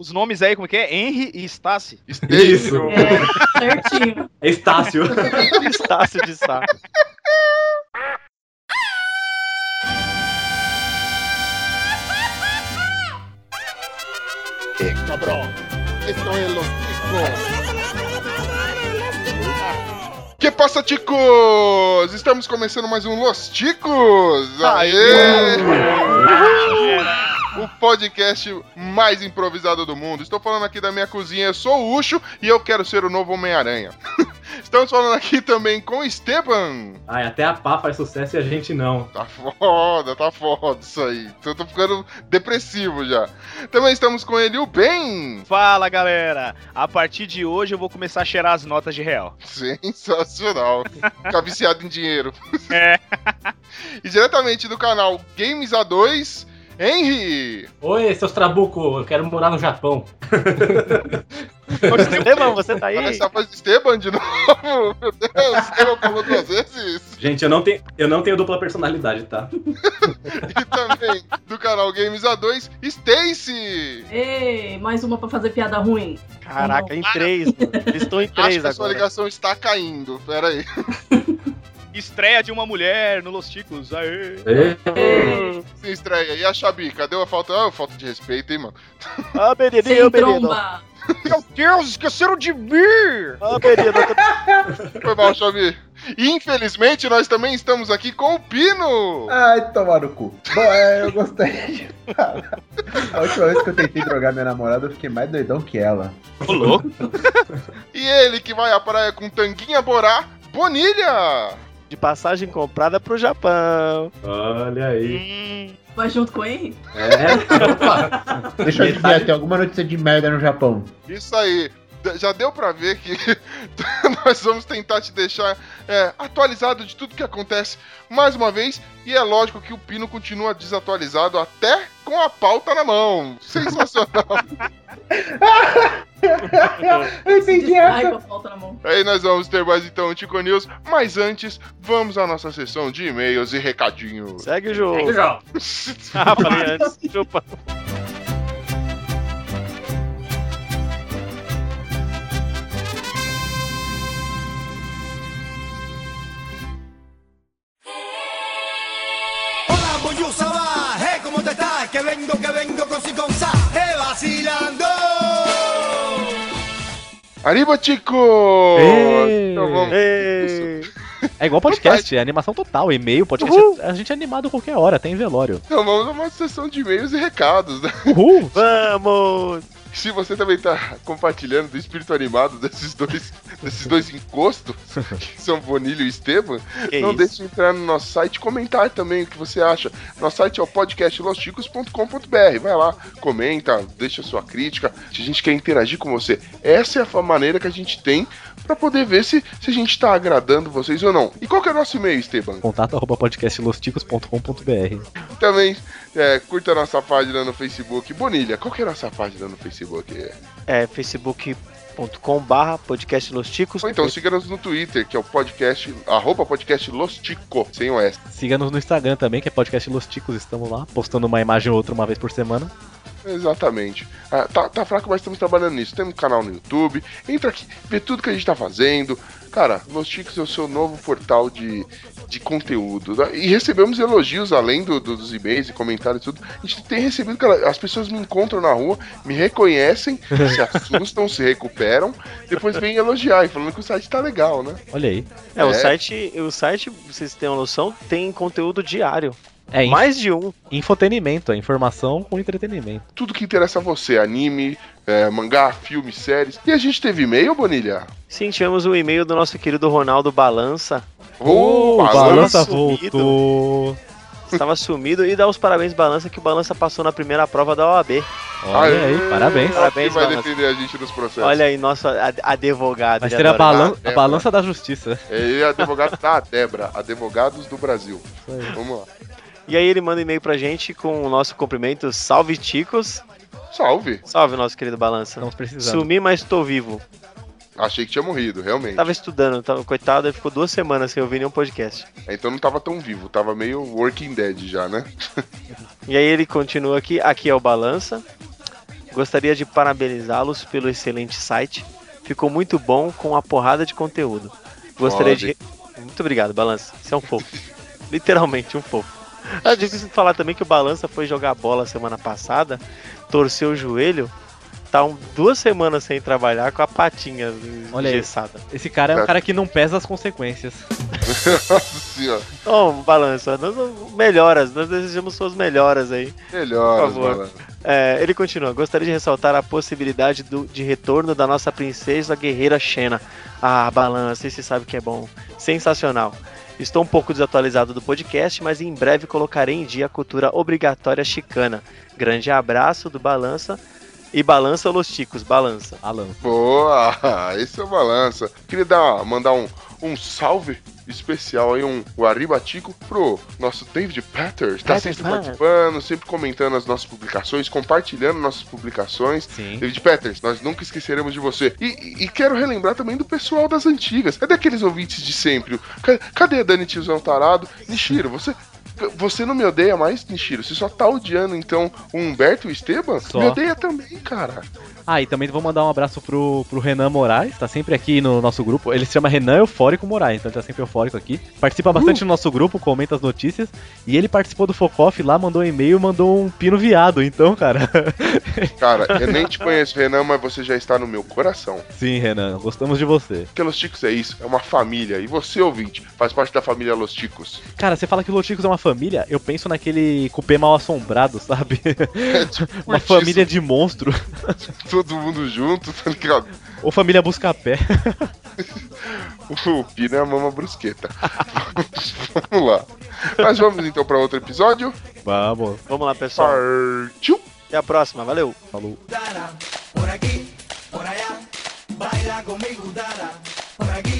Os nomes aí, como é que é? Henry e Stacy. Isso. É, certinho. É Estácio. Estácio de Sá. Que passa, ticos? Estamos começando mais um Los Ticos! Aê! O podcast mais improvisado do mundo. Estou falando aqui da minha cozinha, eu sou o Ucho e eu quero ser o novo Homem-Aranha. Estamos falando aqui também com Esteban. Ai, até a pá faz sucesso e a gente não. Tá foda, tá foda isso aí. Eu tô ficando depressivo já. Também estamos com ele, o Ben. Fala, galera. A partir de hoje eu vou começar a cheirar as notas de real. Sensacional. Ficar viciado em dinheiro. É. E diretamente do canal Games A2, Henry. Oi, seus trabuco, eu quero morar no Japão. Esteban, você tá Olha aí? essa voz de Esteban de novo. Meu Deus, Esteban falou duas vezes. Gente, eu não tenho, eu não tenho dupla personalidade, tá? E também do canal Games A2, Stacy. Ei, mais uma pra fazer piada ruim. Caraca, em três. Eles estão em Acho três que a sua agora. ligação está caindo. Pera aí. Estreia de uma mulher no Los Ticos. Aê. Ei, Se estreia. E a Xabi, cadê a falta? Ah, falta de respeito, hein, mano? Ah, menino, sem menino. tromba. Meu Deus, esqueceram de mim. Ah, menino. tô- Foi mal, Xabi. Infelizmente nós também estamos aqui com o Pino. Ai, tomar no cu. Bom, é, eu gostaria de falar. A última vez que eu tentei drogar minha namorada, eu fiquei mais doidão que ela. Ô, louco. E ele que vai à praia com tanguinha borá, Bonilha. De passagem comprada pro Japão. Olha aí. Hum, Vai junto com ele? É. Deixa eu adivinhar, tem alguma notícia de merda no Japão. Isso aí. Já deu pra ver que nós vamos tentar te deixar é, atualizado de tudo que acontece mais uma vez. E é lógico que o Pino continua desatualizado até com a pauta na mão. Sensacional. eu entendi Ai, com a falta na mão. Aí nós vamos ter mais então o Tico News. Mas antes, vamos à nossa sessão de e-mails e recadinhos. segue o jogo. Legal. Ah, falei antes. Chupa. Que vengo, que vengo con si con sa, hey, vacilando. Arriba, Tico! Então vamos. Ei. É igual podcast, é animação total. E-mail, podcast, a gente é animado a qualquer hora, tem velório. Então vamos a uma sessão de e-mails e recados, né? Uhul! Vamos! Se você também tá compartilhando do espírito animado desses dois, desses dois encostos, que são Bonilho e Esteban, Que não isso? deixe de entrar no nosso site e comentar também o que você acha. Nosso site é o podcastlosticos.com.br. Vai lá, comenta, deixa sua crítica. Se a gente quer interagir com você, essa é a maneira que a gente tem pra poder ver se, se a gente tá agradando vocês ou não. E qual que é o nosso e-mail, Esteban? Contato arroba podcastlosticos.com.br Também é, curta a nossa página no Facebook. Bonilha, qual que é a nossa página no Facebook? É facebook.com barra podcast Los Ticos. Ou então siga-nos no Twitter, que é o podcast, arroba podcast Lostico, sem o S. Siga-nos no Instagram também, que é podcast Los Ticos, estamos lá, postando uma imagem ou outra uma vez por semana. Exatamente. Ah, tá, tá fraco, mas estamos trabalhando nisso. Temos um canal no YouTube. Entra aqui, vê tudo que a gente tá fazendo. Cara, Los Chicos é o seu novo portal de, de conteúdo. né? E recebemos elogios além do- do- dos e-mails e comentários e tudo. A gente tem recebido, cara, as pessoas me encontram na rua, me reconhecem, se assustam, se recuperam, depois vêm elogiar e falando que o site tá legal, né? Olha aí. É, o É. site, o site, vocês têm uma noção, tem conteúdo diário. É Mais de um. infotenimento, é informação com entretenimento. Tudo que interessa a você, anime, é, mangá, filme, séries. E a gente teve e-mail, Bonilha? Sim, tivemos o e-mail do nosso querido Ronaldo Balança. Ô, o Balança sumido. voltou. Estava sumido e dá os parabéns, Balança, que o Balança passou na primeira prova da OAB. Olha aí, parabéns. Parabéns, que vai Balança. defender a gente nos processos. Olha aí, nosso ad- advogado. Vai ser a, balan- é, a balança da justiça. Ele é advogado da Debra, Advogados do Brasil. Isso aí. Vamos lá. E aí ele manda um e-mail pra gente com o nosso cumprimento. Salve, Ticos. Salve. Salve, nosso querido Balança. Estamos precisando. Sumi, mas tô vivo. Achei que tinha morrido, realmente. Tava estudando, tava, coitado, ele ficou duas semanas sem ouvir nenhum podcast. Então não tava tão vivo, tava meio Working Dead já, né? E aí ele continua aqui, aqui é o Balança. Gostaria de parabenizá-los pelo excelente site. Ficou muito bom com a porrada de conteúdo. Gostaria Pode. de. Muito obrigado, Balança. Você é um fofo. Literalmente um fofo. É difícil falar também que o Balança foi jogar bola semana passada, torceu o joelho, tá um- duas semanas sem trabalhar com a patinha Olha aí. engessada. Esse cara é um cara que não pesa as consequências. Nossa senhora. Ô, Balança, nós melhoras, nós desejamos suas melhoras aí. Melhoras, Por favor. É, ele continua. Gostaria de ressaltar a possibilidade do- de retorno da nossa princesa guerreira Xena. Ah, balança, esse sabe que é bom. Sensacional. Estou um pouco desatualizado do podcast, mas em breve colocarei em dia a cultura obrigatória chicana. Grande abraço do Balança. E balança los ticos, balança. Alan. Boa, esse é o balança. Queria dar, mandar um, um salve especial aí, um Guaribatico pro nosso David Peters. Tá Peters, sempre mano. participando, sempre comentando as nossas publicações, compartilhando nossas publicações. Sim. David Peters, nós nunca esqueceremos de você. E, e- quero relembrar também do pessoal das antigas. É daqueles ouvintes de sempre. Ca- Cadê a Dani Tiozão Tarado? Nishiro, você. Você não me odeia mais, Nishiro? Você só tá odiando, então, o Humberto e o Esteban? Só. Me odeia também, cara. Ah, e também vou mandar um abraço pro, pro Renan Moraes, tá sempre aqui no nosso grupo. Ele se chama Renan Eufórico Moraes, então ele tá sempre eufórico aqui. Participa bastante no nosso grupo, comenta as notícias. E ele participou do Focoff lá, mandou um e-mail, mandou um pino viado. Então, cara. Cara, eu nem te conheço, Renan, mas você já está no meu coração. Sim, Renan, gostamos de você. Porque Los Ticos é isso, é uma família. E você, ouvinte, faz parte da família Los Ticos. Cara, você fala que o Loticos é uma família, eu penso naquele cupê mal assombrado, sabe? É tipo uma família de monstro. Todo mundo junto, tá ligado? Ou família Buscapé. O Pino é a mama brusqueta. vamos lá. Mas vamos então para outro episódio. Vamos. Vamos lá, pessoal. Partiu! Até a próxima, valeu. Falou. Por aquí, por allá, baila conmigo, Dara, por aquí,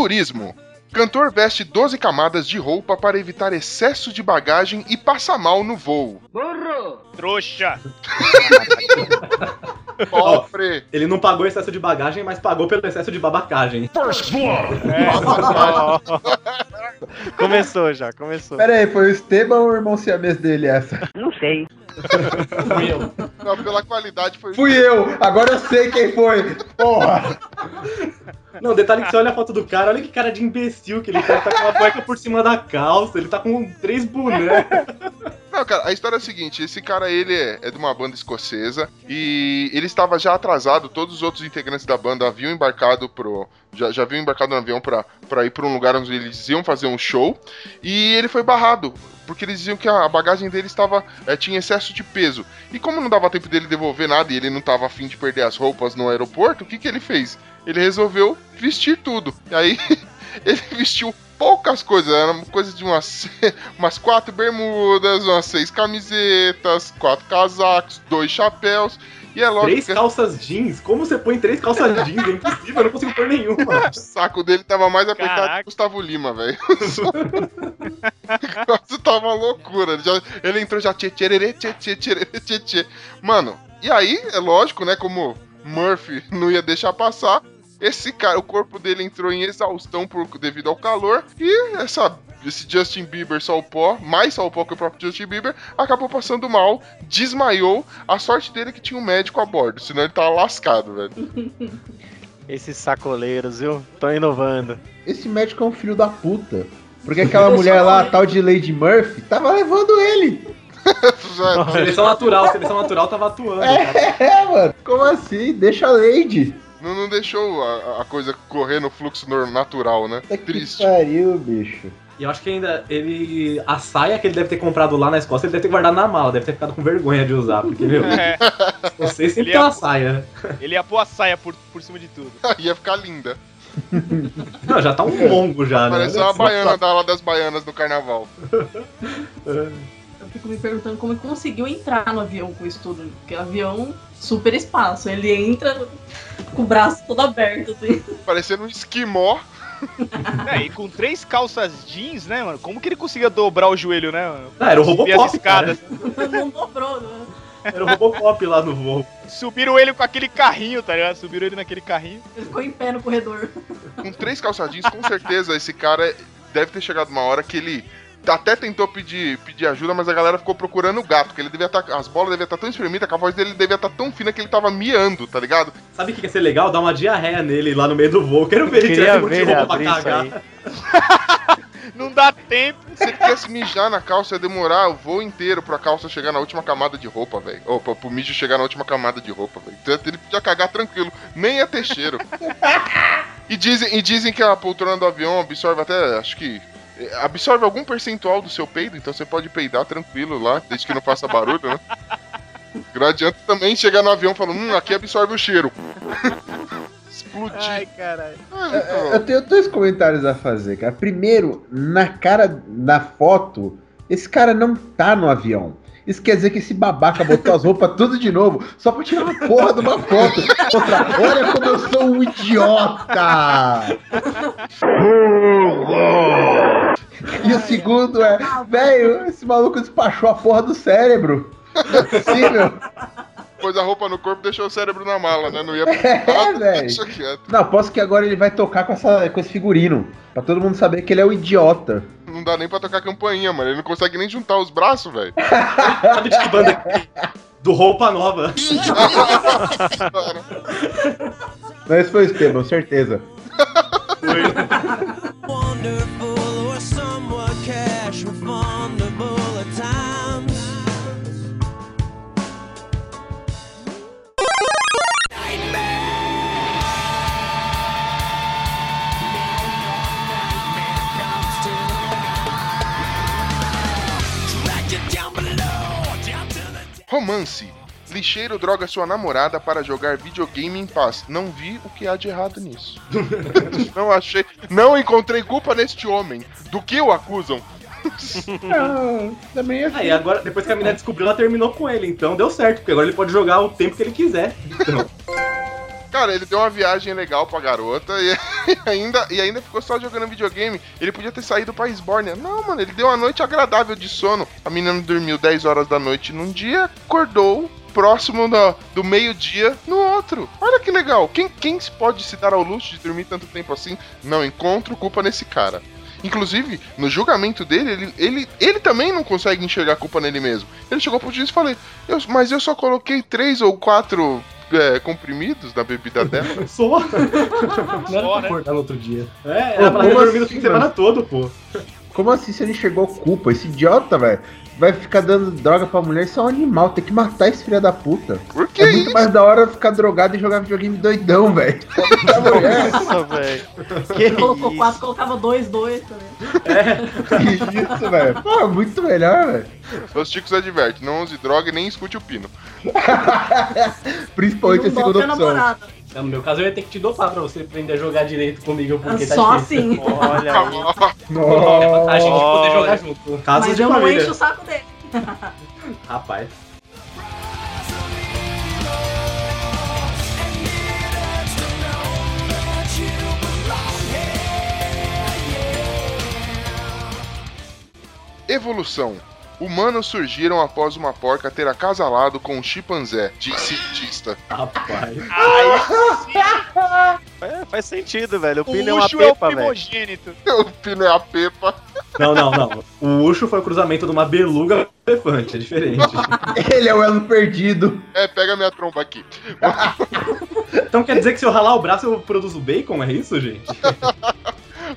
Turismo. Cantor veste 12 camadas de roupa para evitar excesso de bagagem e passa mal no voo. Trouxa! Sofre! Ele não pagou excesso de bagagem, mas pagou pelo excesso de babacagem. começou já, começou. Pera aí, foi o Esteban ou o irmão siamês dele essa? Fui eu. Não, pela qualidade foi. Fui eu! Agora eu sei quem foi! Porra! Não, detalhe que você olha a foto do cara, olha que cara de imbecil que ele tá, tá com uma cueca por cima da calça, ele tá com três bonecos. Não, cara, a história é a seguinte: esse cara ele é, é de uma banda escocesa e ele estava já atrasado. Todos os outros integrantes da banda haviam embarcado pro. Já, já haviam embarcado no avião pra, pra ir pra um lugar onde eles iam fazer um show. E ele foi barrado. Porque eles diziam que a bagagem dele estava. eh, tinha excesso de peso. E como não dava tempo dele devolver nada e ele não estava afim de perder as roupas no aeroporto, o que, que ele fez? Ele resolveu vestir tudo. E aí ele vestiu poucas coisas, era uma coisa de umas, umas quatro bermudas, umas seis camisetas, quatro casacos, dois chapéus. E é lógico Três que calças jeans? Como você põe três calças jeans? É impossível, eu não consigo pôr nenhuma. o saco dele tava mais apertado que Caraca. o Gustavo Lima, velho. Isso tava uma loucura. Ele, já- ele entrou já tchê, tchererê, tchê, tchê, tchererê, tchê, tchê. Mano, e aí, é lógico, né? Como Murphy não ia deixar passar. Esse cara, o corpo dele entrou em exaustão por, devido ao calor. E essa, esse Justin Bieber salpó, mais salpó que o próprio Justin Bieber, acabou passando mal, desmaiou. A sorte dele é que tinha um médico a bordo, senão ele tava lascado, velho. Esses sacoleiros, viu? Tão inovando. Esse médico é um filho da puta. Porque aquela mulher lá, a tal de Lady Murphy, tava levando ele. Seleção natural, seleção natural tava atuando. cara. É, mano. Como assim? Deixa a Lady. Não, não deixou a, a coisa correr no fluxo natural, né? Que Triste. pariu, bicho. E eu acho que ainda ele. A saia que ele deve ter comprado lá na Escócia, ele deve ter guardado na mala, deve ter ficado com vergonha de usar, porque, meu, É, você sempre Ele tem uma saia. ele ia pôr a saia por, por cima de tudo. Ia ficar linda. Não, já tá um longo já, né? Parece uma baiana da aula das baianas no carnaval. Fico me perguntando como ele conseguiu entrar no avião com isso tudo. Porque o avião, super espaço. Ele entra com o braço todo aberto, assim. Parecendo um esquimó. É, e com três calças jeans, né, mano? Como que ele conseguia dobrar o joelho, né? mano? Ah, era o Robocop, as escadas. Não dobrou, né? Era o Robocop lá no voo. Subiram ele com aquele carrinho, tá ligado? Subiram ele naquele carrinho. Ele ficou em pé no corredor. Com três calçadinhos, com certeza esse cara deve ter chegado uma hora que ele até tentou pedir, pedir ajuda, mas a galera ficou procurando o gato, que ele devia estar. as bolas deviam estar tão espremidas que a voz dele devia estar tão fina que ele tava miando, tá ligado? Sabe o que ia ser legal? Dar uma diarreia nele lá no meio do voo. Quero ver ele esse ele roupa pra cagar. Não dá tempo. Se ele quisesse mijar na calça, ia demorar o voo inteiro pra calça chegar na última camada de roupa, velho. Ou pra, pro mijo chegar na última camada de roupa, velho. Então ele podia cagar tranquilo, nem ia ter cheiro. e, dizem, e dizem que a poltrona do avião absorve até, acho que. Absorve algum percentual do seu peido, então você pode peidar tranquilo lá, desde que não faça barulho, né? Não adianta também chegar no avião falando, hum, aqui absorve o cheiro. Explodir. Ai, caralho. Ah, então, Eu tenho dois comentários a fazer, cara. Primeiro, na cara da foto, esse cara não tá no avião. Isso quer dizer que esse babaca botou as roupas tudo de novo só pra tirar uma porra de uma foto. Outra, olha como eu sou um idiota! E o segundo é, velho, esse maluco despachou a porra do cérebro. Não é possível. Pôs a roupa no corpo e deixou o cérebro na mala, né? Não ia É, velho. Não, aposto que agora ele vai tocar com, essa, com esse figurino. Pra todo mundo saber que ele é o idiota. Não dá nem pra tocar campainha, mano. Ele não consegue nem juntar os braços, velho. Sabe de que banda que- Do Roupa Nova. Não, esse foi o Esteban, certeza. Wonderful or somewhat cash refundable Romance. Lixeiro droga sua namorada para jogar videogame em paz. Não vi o que há de errado nisso. não achei. Não encontrei culpa neste homem. Do que o acusam? Não, também é Aí agora, depois que a menina descobriu, ela terminou com ele. Então deu certo, porque agora ele pode jogar o tempo que ele quiser. Então, Cara, ele deu uma viagem legal pra garota e, ainda, e ainda ficou só jogando videogame. Ele podia ter saído pra Esbórnia. Não, mano, ele deu uma noite agradável de sono. A menina dormiu 10 horas da noite num dia, acordou próximo do, do meio-dia no outro. Olha que legal. Quem, quem pode se dar ao luxo de dormir tanto tempo assim? Não encontro culpa nesse cara. Inclusive, no julgamento dele, ele, ele, ele também não consegue enxergar culpa nele mesmo. Ele chegou pro juiz e falou: "Eu- Mas eu só coloquei três ou quatro é, comprimidos na bebida dela. só. Não era Só, pra né? acordar no outro dia. É, Ô, era pra como dormir o assim, fim de semana todo, pô. Como assim você não enxergou culpa? Esse idiota, velho, vai ficar dando droga pra mulher, isso é um animal, tem que matar esse filho da puta. Por que É muito isso? mais da hora ficar drogado e jogar videogame doidão, velho. Nossa, velho. Que Ele colocou isso? quatro, colocava dois, dois também. Que isso, velho. Pô, muito melhor, velho. Os chicos advertem: não use droga e nem escute o pino. Principalmente a segunda opção. namorada. No meu caso, eu ia ter que te dopar pra você aprender a jogar direito comigo, porque tá Só difícil. assim. Olha aí. A gente poder jogar junto. Casos Mas de eu não família. encho o saco dele. Rapaz. Evolução. Humanos surgiram após uma porca ter acasalado com um chimpanzé, disse cientista. Rapaz. É, faz sentido, velho. O O Pino é uma Ucho é o pepa, velho. primogênito. O pino é a pepa. Não, não, não. O Ucho foi o cruzamento de uma beluga com elefante, é diferente. Ele é o elo perdido. É, pega minha tromba aqui. Então quer dizer que se eu ralar o braço eu produzo bacon? É isso, gente?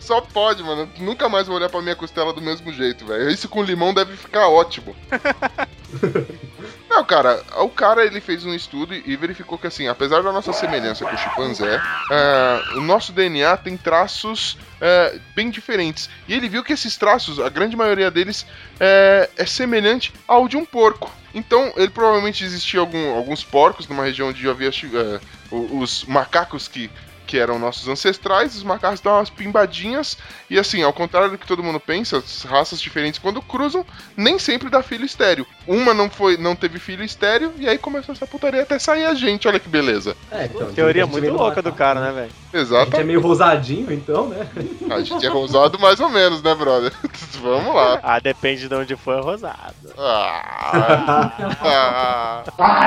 Só pode, mano. Nunca mais vou olhar pra minha costela do mesmo jeito, velho. Isso com limão deve ficar ótimo. Não, cara, o cara ele fez um estudo e verificou que assim, apesar da nossa semelhança com o chimpanzé, ah, o nosso DNA tem traços eh, bem diferentes. E ele viu que esses traços, a grande maioria deles, eh, é semelhante ao de um porco. Então, ele provavelmente existia algum- alguns porcos numa região onde havia os macacos que, que eram nossos ancestrais, os macacos dão umas pimbadinhas, e assim, ao contrário do que todo mundo pensa, as raças diferentes quando cruzam, nem sempre dá filho estéreo. Uma não foi, não teve filho estéreo, e aí começou essa putaria até sair a gente, olha que beleza. É, então, Teoria muito louca do cara, né, velho? A gente Exato. é meio rosadinho, então, né? A gente é rosado mais ou menos, né, brother? Vamos lá. Ah, depende de onde for, é rosado. Ah, ah,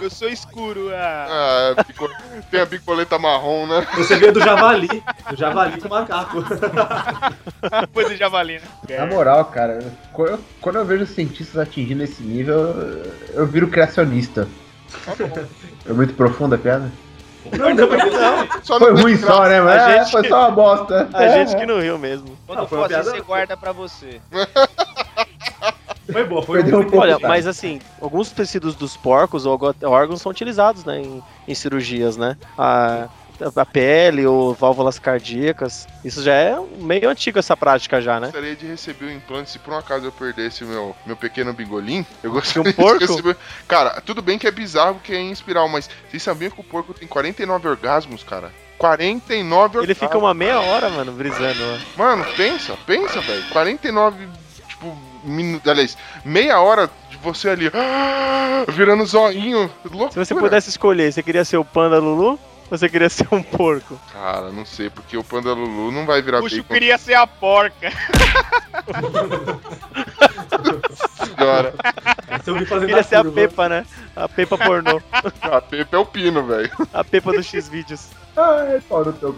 Eu sou escuro. Ah. ah, tem a picoleta marrom, né? Você veio do javali. Do javali com macaco. Depois do javali, né? Na moral, cara, quando eu, vejo cientistas atingindo esse nível, eu, eu viro criacionista. É muito profunda a piada? Não, deu pra entender. Só Foi não ruim graça. só, né? Mas A é, gente- foi só uma bosta. A gente que não riu mesmo. Quando Não, foi for assim, piada- você guarda pra você. Foi boa, foi Perdeu um pouco. Olha, cara. mas assim, alguns tecidos dos porcos ou órgãos são utilizados, né, em, em cirurgias, né? A, a pele ou válvulas cardíacas. Isso já é meio antigo essa prática já, né? gostaria de receber o implante se por um acaso eu perdesse o meu, meu pequeno bingolim. Eu gostaria um porco? de receber. Cara, tudo bem que é bizarro que é em espiral, mas vocês sabiam que o porco tem 49 orgasmos, cara? 49 Ele fica uma meia hora, mano, brisando. Mano, pensa, pensa, velho. 49, tipo, minutos. Aliás, meia hora de você ali, virando zoinho. Loucura. Se você pudesse escolher, você queria ser o panda Lulu você queria ser um porco? Cara, não sei, porque o Panda Lulu não vai virar Puxo bacon queria ser a porca. ouviu fazendo Queria ser a. Pepa, né? A Pepa pornô. A Pepe é o pino, velho. A Pepa do X-Vídeos. Ai, pau no teu.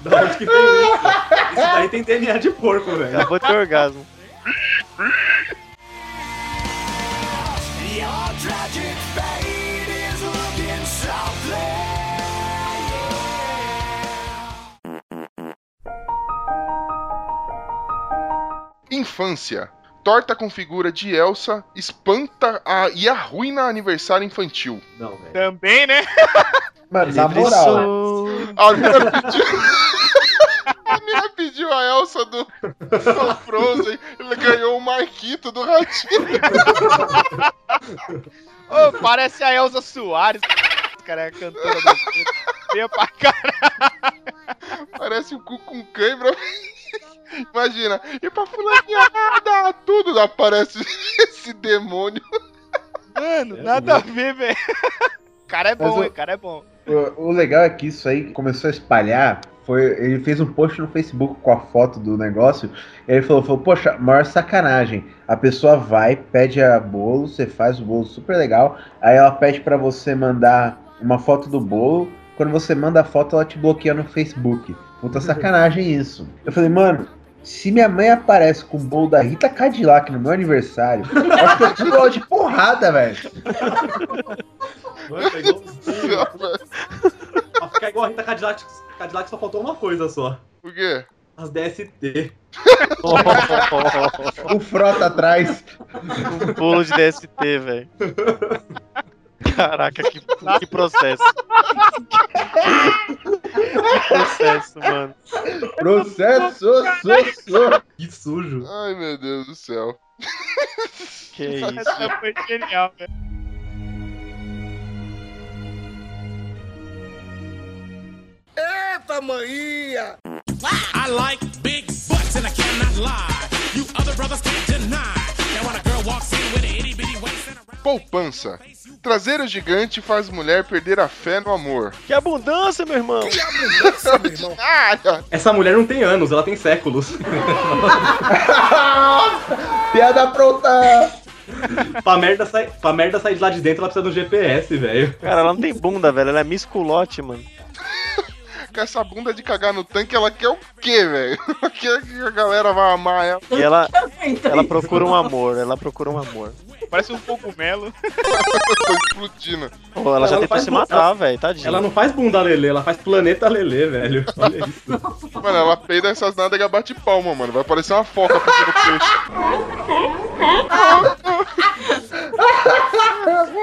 Da onde que veio isso? Isso daí tem DNA de porco, velho. Acabou de ter orgasmo. Infância. Torta com figura de Elsa espanta a, e arruina aniversário infantil. Não, velho. Também, né? Mano, na moral. sou. A mina pediu. A a Elsa do, do Frozen. Ele ganhou o Marquito do Ratinho. Ô, parece a Elza Soares. Cara, é da Feia pra caralho. Parece um cu com cãibra. Imagina. E pra fulaninha nada, tudo aparece esse demônio. Mano, nada a ver, velho. O cara é bom? O cara é bom. O, o legal é que isso aí começou a espalhar. Foi, ele fez um post no Facebook com a foto do negócio. Ele falou, falou: Poxa, maior sacanagem. A pessoa vai, pede a bolo, você faz o bolo super legal. Aí ela pede pra você mandar uma foto do bolo. Quando você manda a foto, ela te bloqueia no Facebook. Puta sacanagem isso. Eu falei, mano, se minha mãe aparece com o bolo da Rita Cadillac no meu aniversário, acho que eu tiro de porrada, velho. Igualzinho. Pra ficar igual a Rita Cadillac, Cadillac só faltou uma coisa só. Por quê? As DST. O frota atrás. Um pulo de DST, velho. Caraca, que, que processo. que processo, mano. Processo, so, so. Que sujo. Ai, meu Deus do céu. Que isso. Essa foi genial, velho. Eita, maninha! I like big butts and I cannot lie. You other brothers can't deny. Now when a girl walks in with a itty bitty waist and a Poupança. Traseiro gigante faz mulher perder a fé no amor. Que abundância, meu irmão. Ah, Essa mulher não tem anos, ela tem séculos. Piada pronta! pra, merda sair, pra merda sair de lá de dentro, ela precisa um GPS, velho. Cara, ela não tem bunda, velho. Ela é Miss Culotte, mano. Com essa bunda de cagar no tanque, ela quer o quê, velho? Ela quer que a galera vá amar ela. E ela, ela procura um amor. Ela procura um amor. Parece um cogumelo. Tô explodindo. Pô, ela, Ela já não tentou faz se bunda. matar, velho. Tadinha. Ela não faz bunda lelê, ela faz planeta lelê, velho. Olha isso. Mano, ela peida essas nádegas bate palma, mano. Vai parecer uma foca puxando peixe.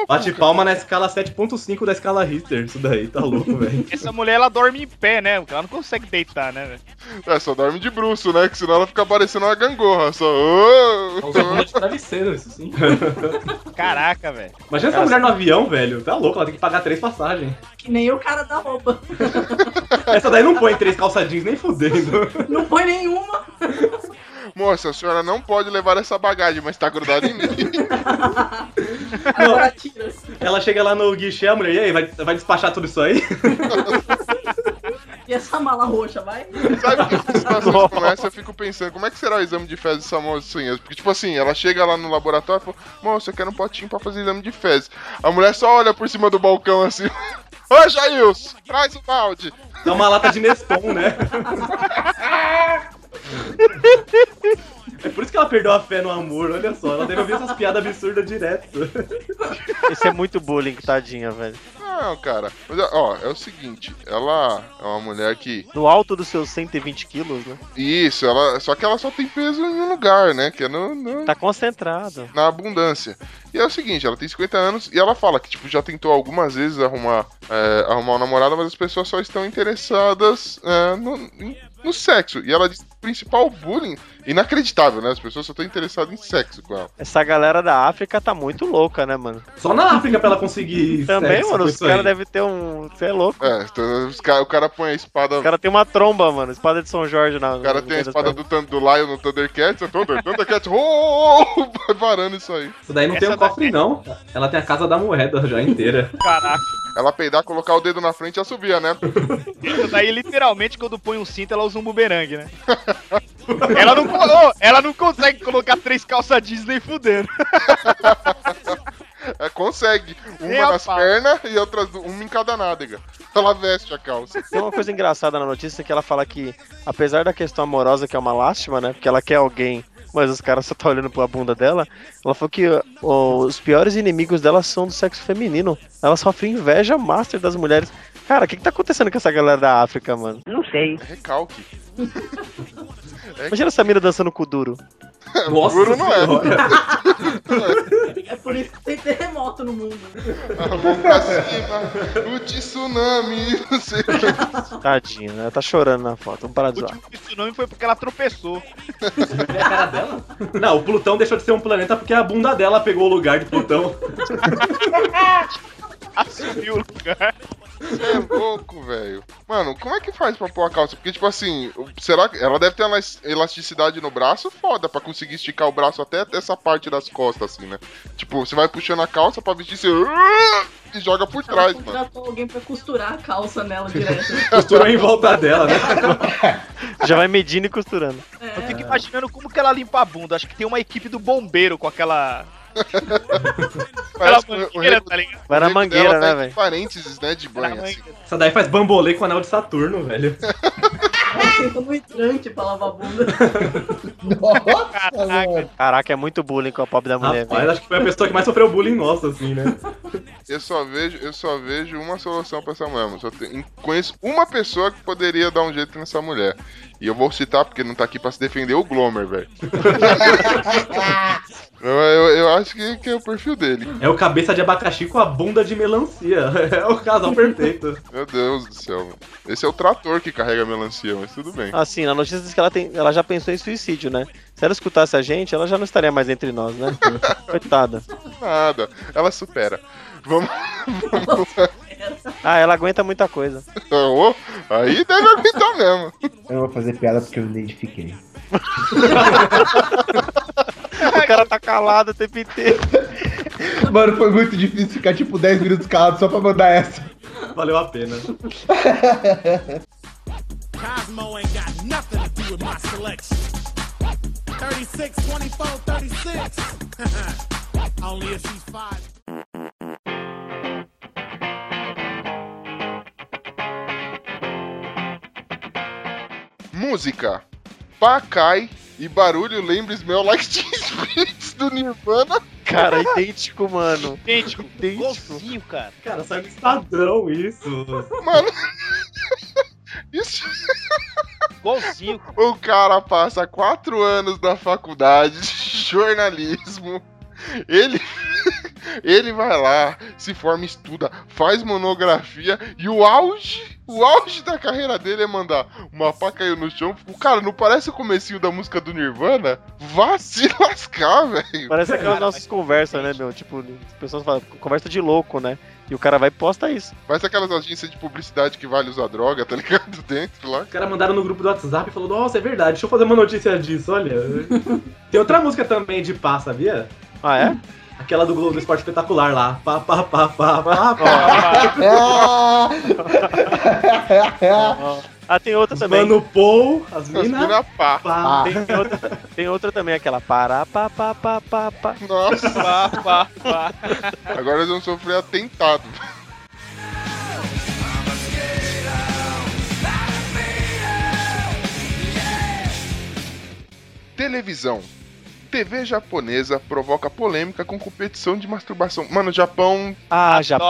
Bate palma na escala 7.5 da escala Richter. Isso daí, tá louco, velho. Essa mulher, ela dorme em pé, né? Porque ela não consegue deitar, né? velho? É, só dorme de bruxo, né? Que senão ela fica parecendo uma gangorra. Só. "Ô". Usa bunda de travesseiro, isso sim. Caraca, velho. Imagina essa mulher no avião, velho. Tá louco, ela tem que pagar três passagens. Que nem o cara da roupa. Essa daí não põe três calça jeans nem fudendo. Não põe nenhuma. Moça, a senhora não pode levar essa bagagem, mas tá grudada em mim. Agora tira. Ela chega lá no guichê, a mulher, e aí, vai, vai despachar tudo isso aí? E essa mala roxa, vai? Sabe que situações como essa eu fico pensando, como é que será o exame de fezes dessa mocinha? Porque, tipo assim, ela chega lá no laboratório e fala, moça, eu quero um potinho pra fazer exame de fezes. A mulher só olha por cima do balcão assim. Ô, Jailson, traz o balde. Dá uma lata de Nespon, né? É por isso que ela perdeu a fé no amor, olha só. Ela deve ouvir essas piadas absurdas direto. Esse é muito bullying, tadinha, velho. Não, cara. Mas, ó, é o seguinte, ela é uma mulher que. No alto dos seus 120 quilos, né? Isso, ela. Só que ela só tem peso em um lugar, né? Que é no, no- Tá concentrado. na abundância. E é o seguinte, ela tem 50 anos e ela fala que, tipo, já tentou algumas vezes arrumar, é, arrumar um namorado, mas as pessoas só estão interessadas é, no, no sexo. E ela diz principal bullying, inacreditável, né? As pessoas só estão interessadas em sexo com ela. Essa galera da África tá muito louca, né, mano? Só na África pra ela conseguir. Também, sexo mano, com os isso caras devem ter um. Você é louco. É, então, os cara- o cara põe a espada. O cara tem uma tromba, mano. Espada de São Jorge na. O cara tem a espada do, do Lion no Thundercats, é Thunder, Thundercats, oh, oh, oh, vai varando isso aí. Isso daí não tem Essa um cofre, não. Ela tem a casa da moeda já inteira. Caraca. Ela peidar, colocar o dedo na frente e assobia, né? Essa daí, literalmente, quando põe um cinto, ela usa um bumerangue, né? Ela, não, ô, ela não consegue colocar três calça jeans nem fudendo. É, consegue. Uma nas pernas e outras uma em cada nádega. Ela veste a calça. Tem uma coisa engraçada na notícia que ela fala que, apesar da questão amorosa, que é uma lástima, né? Porque ela quer alguém, mas os caras só tá olhando pra bunda dela. Ela falou que ó, os piores inimigos dela são do sexo feminino. Ela sofre inveja master das mulheres. Cara, o que, que tá acontecendo com essa galera da África, mano? É recalque. Imagina essa mina dançando com o duro. Nossa Duro não é. É por isso que tem terremoto no mundo. A mão pra cima, o tsunami, não sei o que. Tadinha, né? Ela tá chorando na foto. Vamos parar O de zoar. último tsunami foi porque ela tropeçou. Vê a cara dela? Não, o Plutão deixou de ser um planeta porque a bunda dela pegou o lugar de Plutão. Assumiu o lugar. Você é louco, velho. Mano, como é que faz pra pôr a calça? Porque, tipo assim, será que ela deve ter elasticidade no braço foda pra conseguir esticar o braço até essa parte das costas, assim, né? Tipo, você vai puxando a calça pra vestir, você e joga por Ela trás, mano. alguém pra costurar a calça nela direto. Costurou em volta dela, né? Já vai medindo e costurando. Eu fico imaginando como que ela limpa a bunda. Acho que tem uma equipe do bombeiro com aquela. Parece o mangueira, tá ligado? Vai na mangueira, né, tá em velho? parênteses, né, de banho, assim. Essa daí faz bambolê com o anel de Saturno, velho. No hidrante pra lavar a bunda. Nossa, Caraca. Caraca, é muito bullying com a pobre da mulher, Rapaz, acho que foi a pessoa que mais sofreu bullying nossa, assim, né? Eu só vejo, eu só vejo uma solução pra essa mulher. mano. Só tenho- conheço uma pessoa que poderia dar um jeito nessa mulher. E eu vou citar porque não tá aqui pra se defender o Glomer, velho. eu, eu, eu acho que, que é o perfil dele. É o cabeça de abacaxi com a bunda de melancia. É o casal perfeito. Meu Deus do céu. mano. Esse é o trator que carrega a melancia, mas tudo bem. Assim, na notícia diz que ela, tem, ela já pensou em suicídio, né? Se ela escutasse a gente, ela já não estaria mais entre nós, né? Coitada. Nada. Ela supera. Vamos. vamos- Ah, ela aguenta muita coisa. Ô, aí deve aguentar mesmo. Eu não vou fazer piada porque eu me identifiquei. O cara tá calado o tempo inteiro. Mano, foi muito difícil ficar tipo 10 minutos calado só pra mandar essa. Valeu a pena. Cosmo ain't got nothing to do with my selection. 36, 24, 36. Only if she's five. Música. Pá cai e barulho lembra Smell Like Teen Spirit do Nirvana. Cara, idêntico, mano. Idêntico. Idêntico. Igualzinho, cara. Cara, saiu no Estadão isso. Mano. Isso. Igualzinho. O cara passa quatro anos na faculdade de jornalismo. Ele. Ele vai lá, se forma, estuda, faz monografia e o auge, o auge da carreira dele é mandar uma pá caiu no chão. O cara, não parece o comecinho da música do Nirvana? Vá se lascar, velho. Parece aquelas Cara, nossas mas- conversas, né, meu? Tipo, as pessoas falam, conversa de louco, né? E o cara vai e posta isso. Parece aquelas agências de publicidade que vale usar droga, tá ligado? Dentro lá. Os caras mandaram no grupo do WhatsApp e falou, nossa, é verdade, deixa eu fazer uma notícia disso, olha. Tem outra música também de pá, sabia? Ah, é? Aquela do Globo do Esporte Espetacular lá. Pá, pá, pá, pá, pá, pá. Ah, tem outra também. Mano Paul, as As minas. mina pá. Pá. Tem outra, tem outra também, aquela para, pá, pá, pá, pá, pá. Nossa, Pá, pá, pá. agora eles vão sofrer atentado. Televisão. TV japonesa provoca polêmica com competição de masturbação. Mano, Japão, Ah, Japão.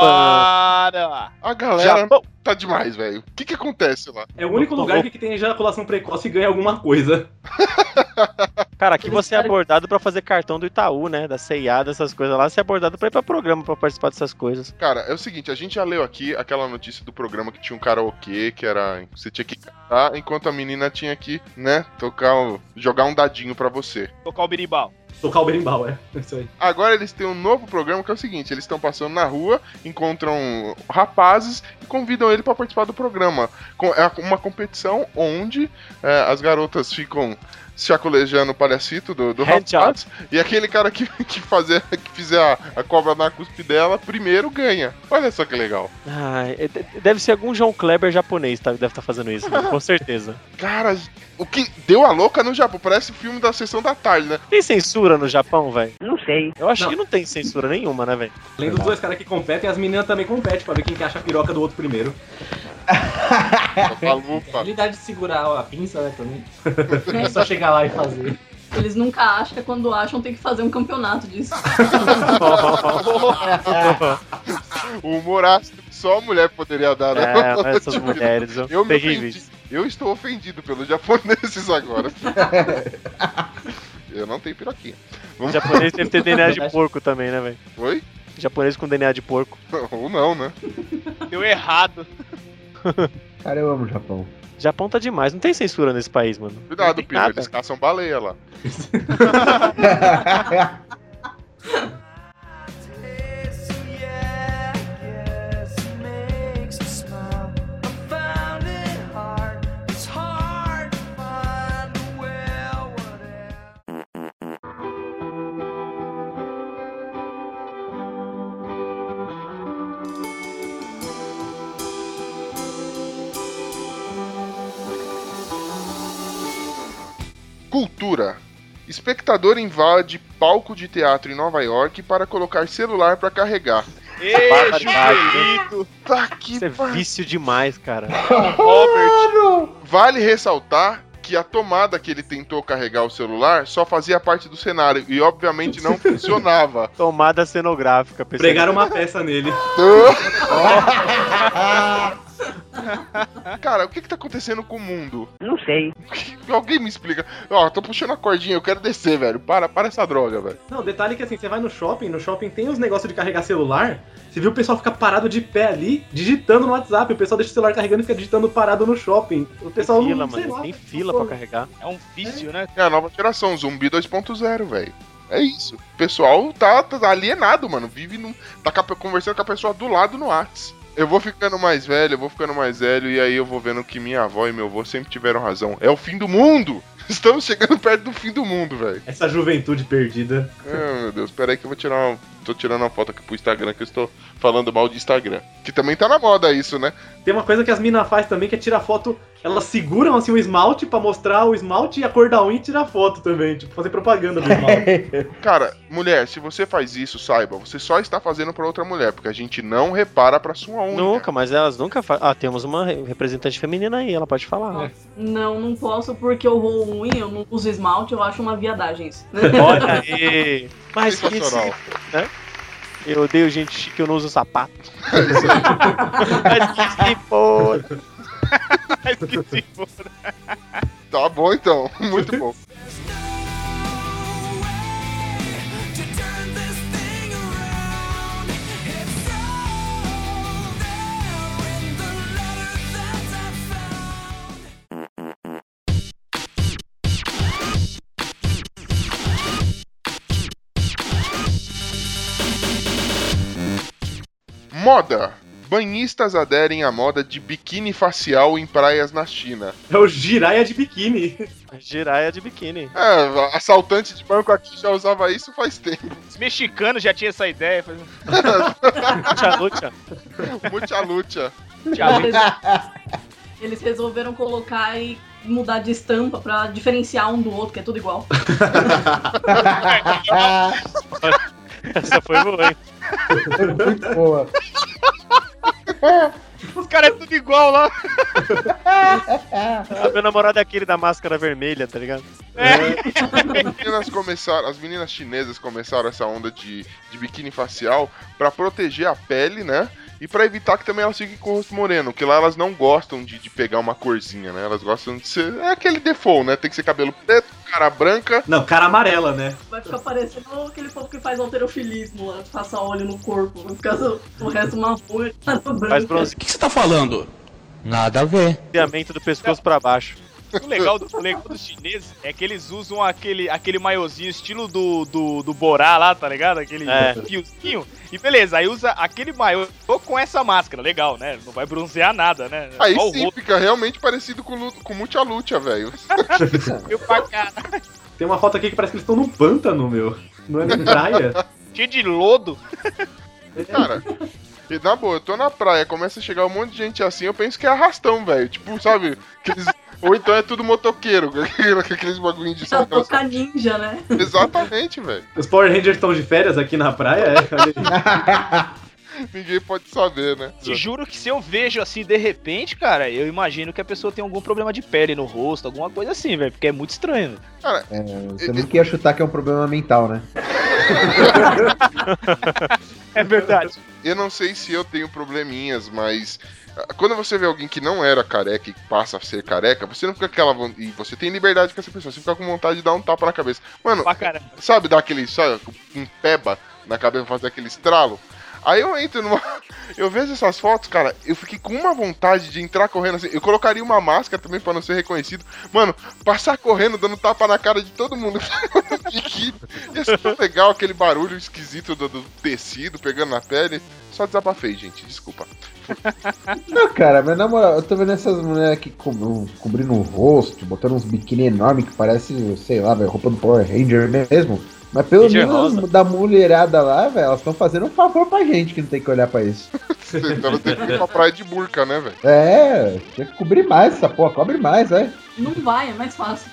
A galera Japão. Tá demais, velho. O que que acontece lá? É o único lugar que tem ejaculação precoce e ganha alguma coisa. Cara, aqui você é abordado pra fazer cartão do Itaú, né? Da CIA, dessas coisas lá. Você é abordado pra ir pra programa pra participar dessas coisas. Cara, é o seguinte, a gente já leu aqui aquela notícia do programa que tinha um karaokê, que era. Você tinha que cantar, enquanto a menina tinha que, né, tocar, o- jogar um dadinho pra você. Tocar o birimbau. Tocar o berimbau, é. Isso aí. Agora eles têm um novo programa que é o seguinte: eles estão passando na rua, encontram rapazes e convidam ele pra participar do programa. É uma competição onde é, as garotas ficam chaculejando o palhacito do, do rapaz e aquele cara que, que, fazer, que fizer a, a cobra na cuspe dela primeiro ganha. Olha só que legal. Ah, é- de- deve ser algum João Kleber japonês, tá? Deve estar fazendo isso, mano, com certeza. Cara, o que deu a louca no Japão? Parece filme da sessão da tarde, né? Tem censura no Japão, velho? Não sei. Eu acho Não. que não tem censura nenhuma, né, velho? Além dos dois caras que competem, as meninas também competem pra ver quem que acha a piroca do outro primeiro. A. Habilidade de segurar a pinça, né, também. É só chegar lá e fazer. Eles nunca acham, que quando acham tem que fazer um campeonato disso. O humor ácido que só a mulher poderia dar, né? É, essas mulheres, eu, Eu me terríveis. ofendi. Eu estou ofendido pelos japoneses agora. Eu não tenho piroquinha. O japonês deve ter DNA de porco também, né, velho? Oi? Japonês com DNA de porco. Ou não, né? Deu errado. Cara, eu amo o Japão. Japão tá demais, não tem censura nesse país, mano. Não Cuidado, nada. eles caçam baleia lá. Cultura. Espectador invade palco de teatro em Nova York para colocar celular para carregar. Ei, Joelito. Tá que Isso é par- vício demais, cara. Robert. Vale ressaltar que a tomada que ele tentou carregar o celular só fazia parte do cenário e obviamente não funcionava. Tomada cenográfica, pessoal. Pregaram uma peça nele. Cara, o que que tá acontecendo com o mundo? Não sei. Alguém me explica. Ó, tô puxando a cordinha, eu quero descer, velho. Para, para essa droga, velho. Não, detalhe que assim, você vai no shopping, no shopping tem os negócios de carregar celular, você viu o pessoal ficar parado de pé ali, digitando no WhatsApp, o pessoal deixa o celular carregando e fica digitando parado no shopping. O pessoal Fila, não, sei mano. lá, Tem fila pra carregar. É um vício, né? É a nova geração, zumbi 2.0, velho. É isso. O pessoal tá, tá alienado, mano. Vive num. Tá conversando com a pessoa do lado no Whats. Eu vou ficando mais velho, eu vou ficando mais velho, e aí eu vou vendo que minha avó e meu avô sempre tiveram razão. É o fim do mundo! Estamos chegando perto do fim do mundo, velho. Essa juventude perdida. Ah, meu Deus, pera aí que eu vou tirar uma. Tô tirando uma foto aqui pro Instagram que eu estou falando mal de Instagram. Que também tá na moda isso, né? Tem uma coisa que as minas fazem também, que é tirar foto. Elas seguram assim o esmalte pra mostrar o esmalte e a cor da unha e tirar foto também. Tipo, fazer propaganda do esmalte. Cara, mulher, se você faz isso, saiba, você só está fazendo pra outra mulher, porque a gente não repara pra sua unha. Nunca, mas elas nunca fazem. Ah, temos uma re- representante feminina aí, ela pode falar. Não, não posso porque eu vou unha, eu não uso esmalte, eu acho uma viadagem isso. Olha aí. Mas que Sensacional. se- né? Eu odeio gente que eu não uso sapato. Mas que se foda. Mas que se for. Tá bom então, muito bom. Moda. Banhistas aderem à moda de biquíni facial em praias na China. É o Jiraya de biquíni. Jiraya de biquíni. É, assaltante de banco aqui já usava isso faz tempo. Os mexicanos já tinham essa ideia. faz- Lucha, lucha. Luta. Eles, eles resolveram colocar e mudar de estampa pra diferenciar um do outro, que é tudo igual. Essa foi boa, hein? Muito boa. Os caras é tudo igual lá. Ah, meu namorado é aquele da máscara vermelha, tá ligado? As meninas começaram, as meninas chinesas começaram essa onda de, de biquíni facial pra proteger a pele, né? E pra evitar que também elas fiquem com o rosto moreno, que lá elas não gostam de, de pegar uma corzinha, né? Elas gostam de ser. É aquele default, né? Tem que ser cabelo preto, cara branca. Não, cara amarela, né? Vai ficar parecendo aquele povo que faz alterofilismo lá, que passa óleo no corpo. Vai ficar o, o resto marrom e no Faz branco. bronze- que você tá falando? Nada a ver. bronzeamento do pescoço pra baixo. O legal, do, o legal dos chineses é que eles usam aquele, aquele maiozinho estilo do, do, do Borá lá, tá ligado? Aquele É. fiozinho. E beleza, aí usa aquele maiô com essa máscara. Legal, né? Não vai bronzear nada, né? Aí Só sim fica realmente parecido com, com muita luta, velho. pra cá. Tem uma foto aqui que parece que eles estão num pântano, meu. Não é nem praia. Cheio de lodo. Cara, e na boa, eu tô na praia, começa a chegar um monte de gente assim, eu penso que é arrastão, velho. Tipo, sabe? Aqueles... Ou então é tudo motoqueiro, aqueles bagulhinhos de Paulo. tocar ninja, né? Exatamente, velho. Os Power Rangers estão de férias aqui na praia, é? Ninguém pode saber, né? Te juro que se eu vejo assim de repente, cara, eu imagino que a pessoa tem algum problema de pele no rosto, alguma coisa assim, velho. Porque é muito estranho. velho. Você nunca ia chutar que é um problema mental, né? É verdade. Eu não sei se eu tenho probleminhas, mas ah, quando você vê alguém que não era careca e passa a ser careca, você não fica com aquela e você tem liberdade com essa pessoa, você fica com vontade de dar um tapa na cabeça. Mano, sabe dar aquele só um peba na cabeça fazer aquele estralo? Aí eu entro numa. Eu vejo essas fotos, cara, eu fiquei com uma vontade de entrar correndo assim. Eu colocaria uma máscara também pra não ser reconhecido. Mano, passar correndo, dando tapa na cara de todo mundo. que ia ser tão legal aquele barulho esquisito do, do tecido pegando na pele. Só desabafei, gente, desculpa. Não, cara, mas na moral, eu tô vendo essas mulheres aqui co- cobrindo o rosto, botando uns biquíni enormes que parece, sei lá, roupa do Power Ranger mesmo. Mas pelo Ranger menos rosa. da mulherada lá, velho, elas estão fazendo um favor pra gente que não tem que olhar pra isso. Então tem que ir pra praia de burca, né, velho? É, tinha que cobrir mais essa porra, cobre mais, velho. Não vai, é mais fácil.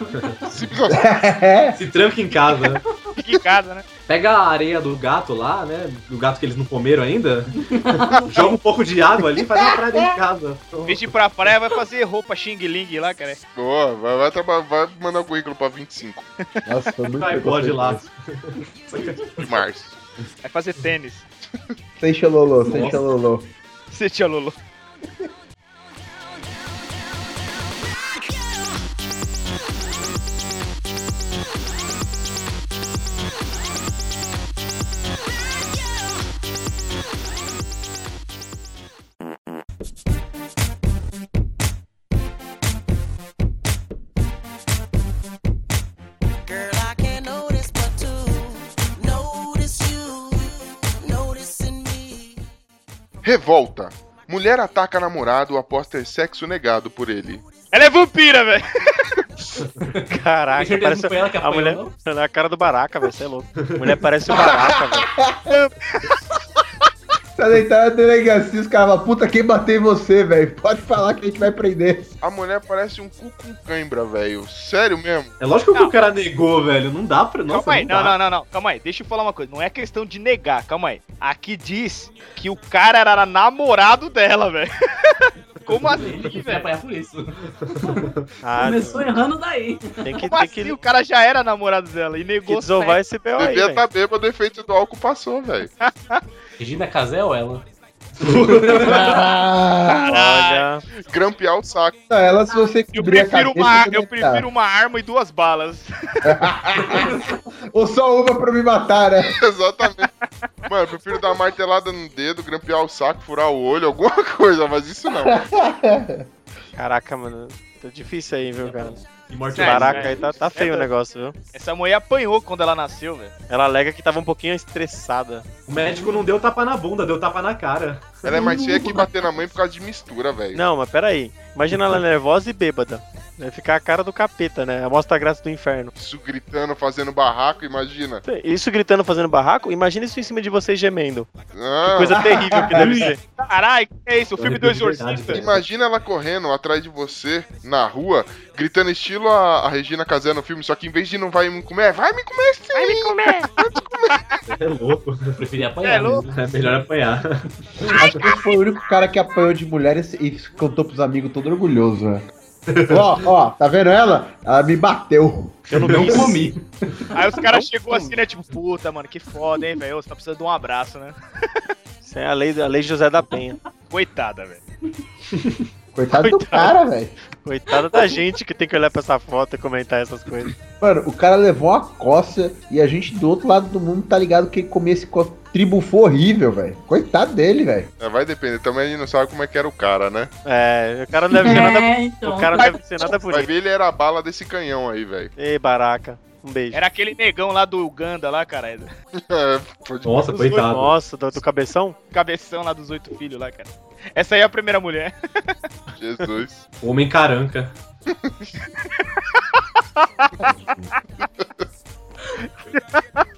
Se tranca em casa, né? Fica em casa, né? Pega a areia do gato lá, né? Do gato que eles não comeram ainda. Joga um pouco de água ali e faz uma praia dentro de casa. Vez de ir pra praia, vai fazer roupa Xing Ling lá, cara. Boa, vai, vai, vai mandar o currículo pra 25 Nossa, foi muito Vai, pode lá. de março. Vai fazer tênis. Sem xelolô, sem Revolta. Mulher ataca namorado após ter sexo negado por ele. Ela é vampira, velho. Caraca, parece que a apanhou, mulher não? na cara do Baraca, velho, você é louco. A mulher parece o Baraca, velho. Tá deitado na delegacia, os caras falam, puta, quem bateu em você, velho? Pode falar que a gente vai prender. A mulher parece um cu com cãibra, velho. Sério mesmo? É lógico que Não. o cara negou, velho. Não dá pra. Nossa, calma aí, não, não, não, não, calma aí, deixa eu falar uma coisa. Não é questão de negar, calma aí. Aqui diz que o cara era namorado dela, velho. Como assim, Ele que vai velho? apanhar por isso. Ah, Começou errando daí. tem que, Como tem assim? que, O cara já era namorado dela e que negou desovar esse B.O. aí, Devia velho. estar bêbado, o efeito do álcool passou, velho. Regina Casé ou ela? Olha, Grampear o saco. Não, ela, se você Eu cobrir a cabeça, uma, eu prefiro uma arma e duas balas. Ou só uma pra me matar, né? Exatamente. Mano, eu prefiro dar uma martelada no dedo, grampear o saco, furar o olho, alguma coisa, mas isso não. caraca, mano. Tá difícil aí, viu, cara? E Baraca velho. aí tá, tá feio o negócio, viu? Essa mulher apanhou quando ela nasceu, velho. Ela alega que tava um pouquinho estressada. O médico não deu tapa na bunda, deu tapa na cara. Ela é mais feia que bater na mãe por causa de mistura, velho. Não, mas peraí. Imagina ela nervosa e bêbada. Vai ficar a cara do capeta, né? A mostra graça do inferno. Isso gritando, fazendo barraco, imagina. Isso gritando, fazendo barraco, imagina isso em cima de você gemendo. Ah, Coisa terrível que deve ser. Caralho, que é isso? O filme do Exorcista. Imagina ela correndo atrás de você na rua, gritando estilo a, a Regina Casé no filme, só que em vez de não vai me comer, vai me comer sim! Vai me comer! É louco, eu preferia apanhar. É louco. mesmo. É melhor apanhar. Acho que esse foi o único cara que apanhou de mulher e, e contou pros amigos todo orgulhoso, né? Ó, ó, tá vendo ela? Ela me bateu. Eu não não comi. Aí os caras chegou assim, né? Tipo, puta, mano, que foda, hein, velho? Você tá precisando de um abraço, né? Isso é a lei, a lei José da Penha. Coitada, velho. Coitado do cara, velho. Coitada da gente que tem que olhar pra essa foto e comentar essas coisas. Mano, o cara levou uma coça e a gente do outro lado do mundo tá ligado que ele comia esse co... tribufo horrível, velho. Coitado dele, velho. É, vai depender, também a gente não sabe como é que era o cara, né? É, o cara não deve ser nada. É, então. O cara não deve ser nada Vai bonito. ver, ele era a bala desse canhão aí, velho. Ei, baraca. Um beijo. Era aquele negão lá do Uganda lá, cara. É, Nossa, coitado. Nossa, do, do cabeção? Cabeção lá dos oito filhos lá, cara. Essa aí é a primeira mulher. Jesus. Homem caranca.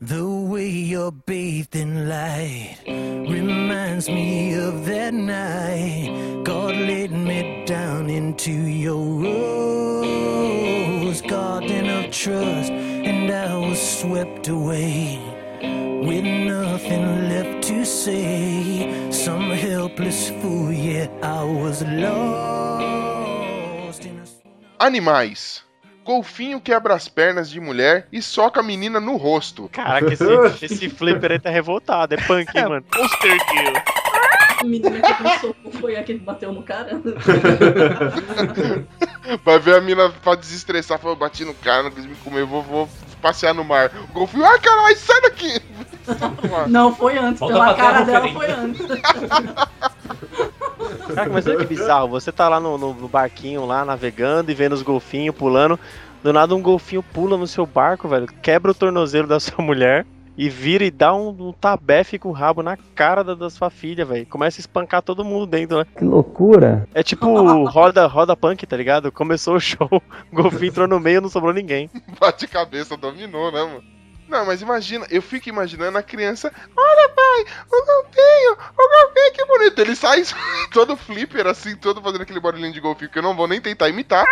The way you're bathed in light reminds me of that night God laid me down into your rose garden of trust, and I was swept away with nothing left to say. Some helpless fool, yet I was lost Animais. Golfinho quebra as pernas de mulher e soca a menina no rosto. Caraca, esse, esse flipper aí tá revoltado. É punk, hein, mano. Poster Kill. A menina que pensou que foi a que bateu no cara. Vai ver a mina pra desestressar, fala, bati no cara, não quis me comer, vou, vou passear no mar. O golfinho, ai caralho, sai daqui! Não, foi antes. Volta Pela cara dela foi antes. Caraca, mas olha que bizarro. Você tá lá no, no- no barquinho, lá navegando e vendo os golfinhos pulando. Do nada um golfinho pula no seu barco, velho. Quebra o tornozelo da sua mulher. E vira e dá um, um tabefe com o rabo na cara da, da sua filha, velho. Começa a espancar todo mundo dentro, né? Que loucura. É tipo roda, roda punk, tá ligado? Começou o show, o golfinho entrou no meio não sobrou ninguém. Bate cabeça, dominou, né, mano? Não, mas imagina, eu fico imaginando a criança, olha pai, o golfinho, o bonito. Ele sai todo flipper, assim, todo fazendo aquele barulhinho de golfinho que eu não vou nem tentar imitar.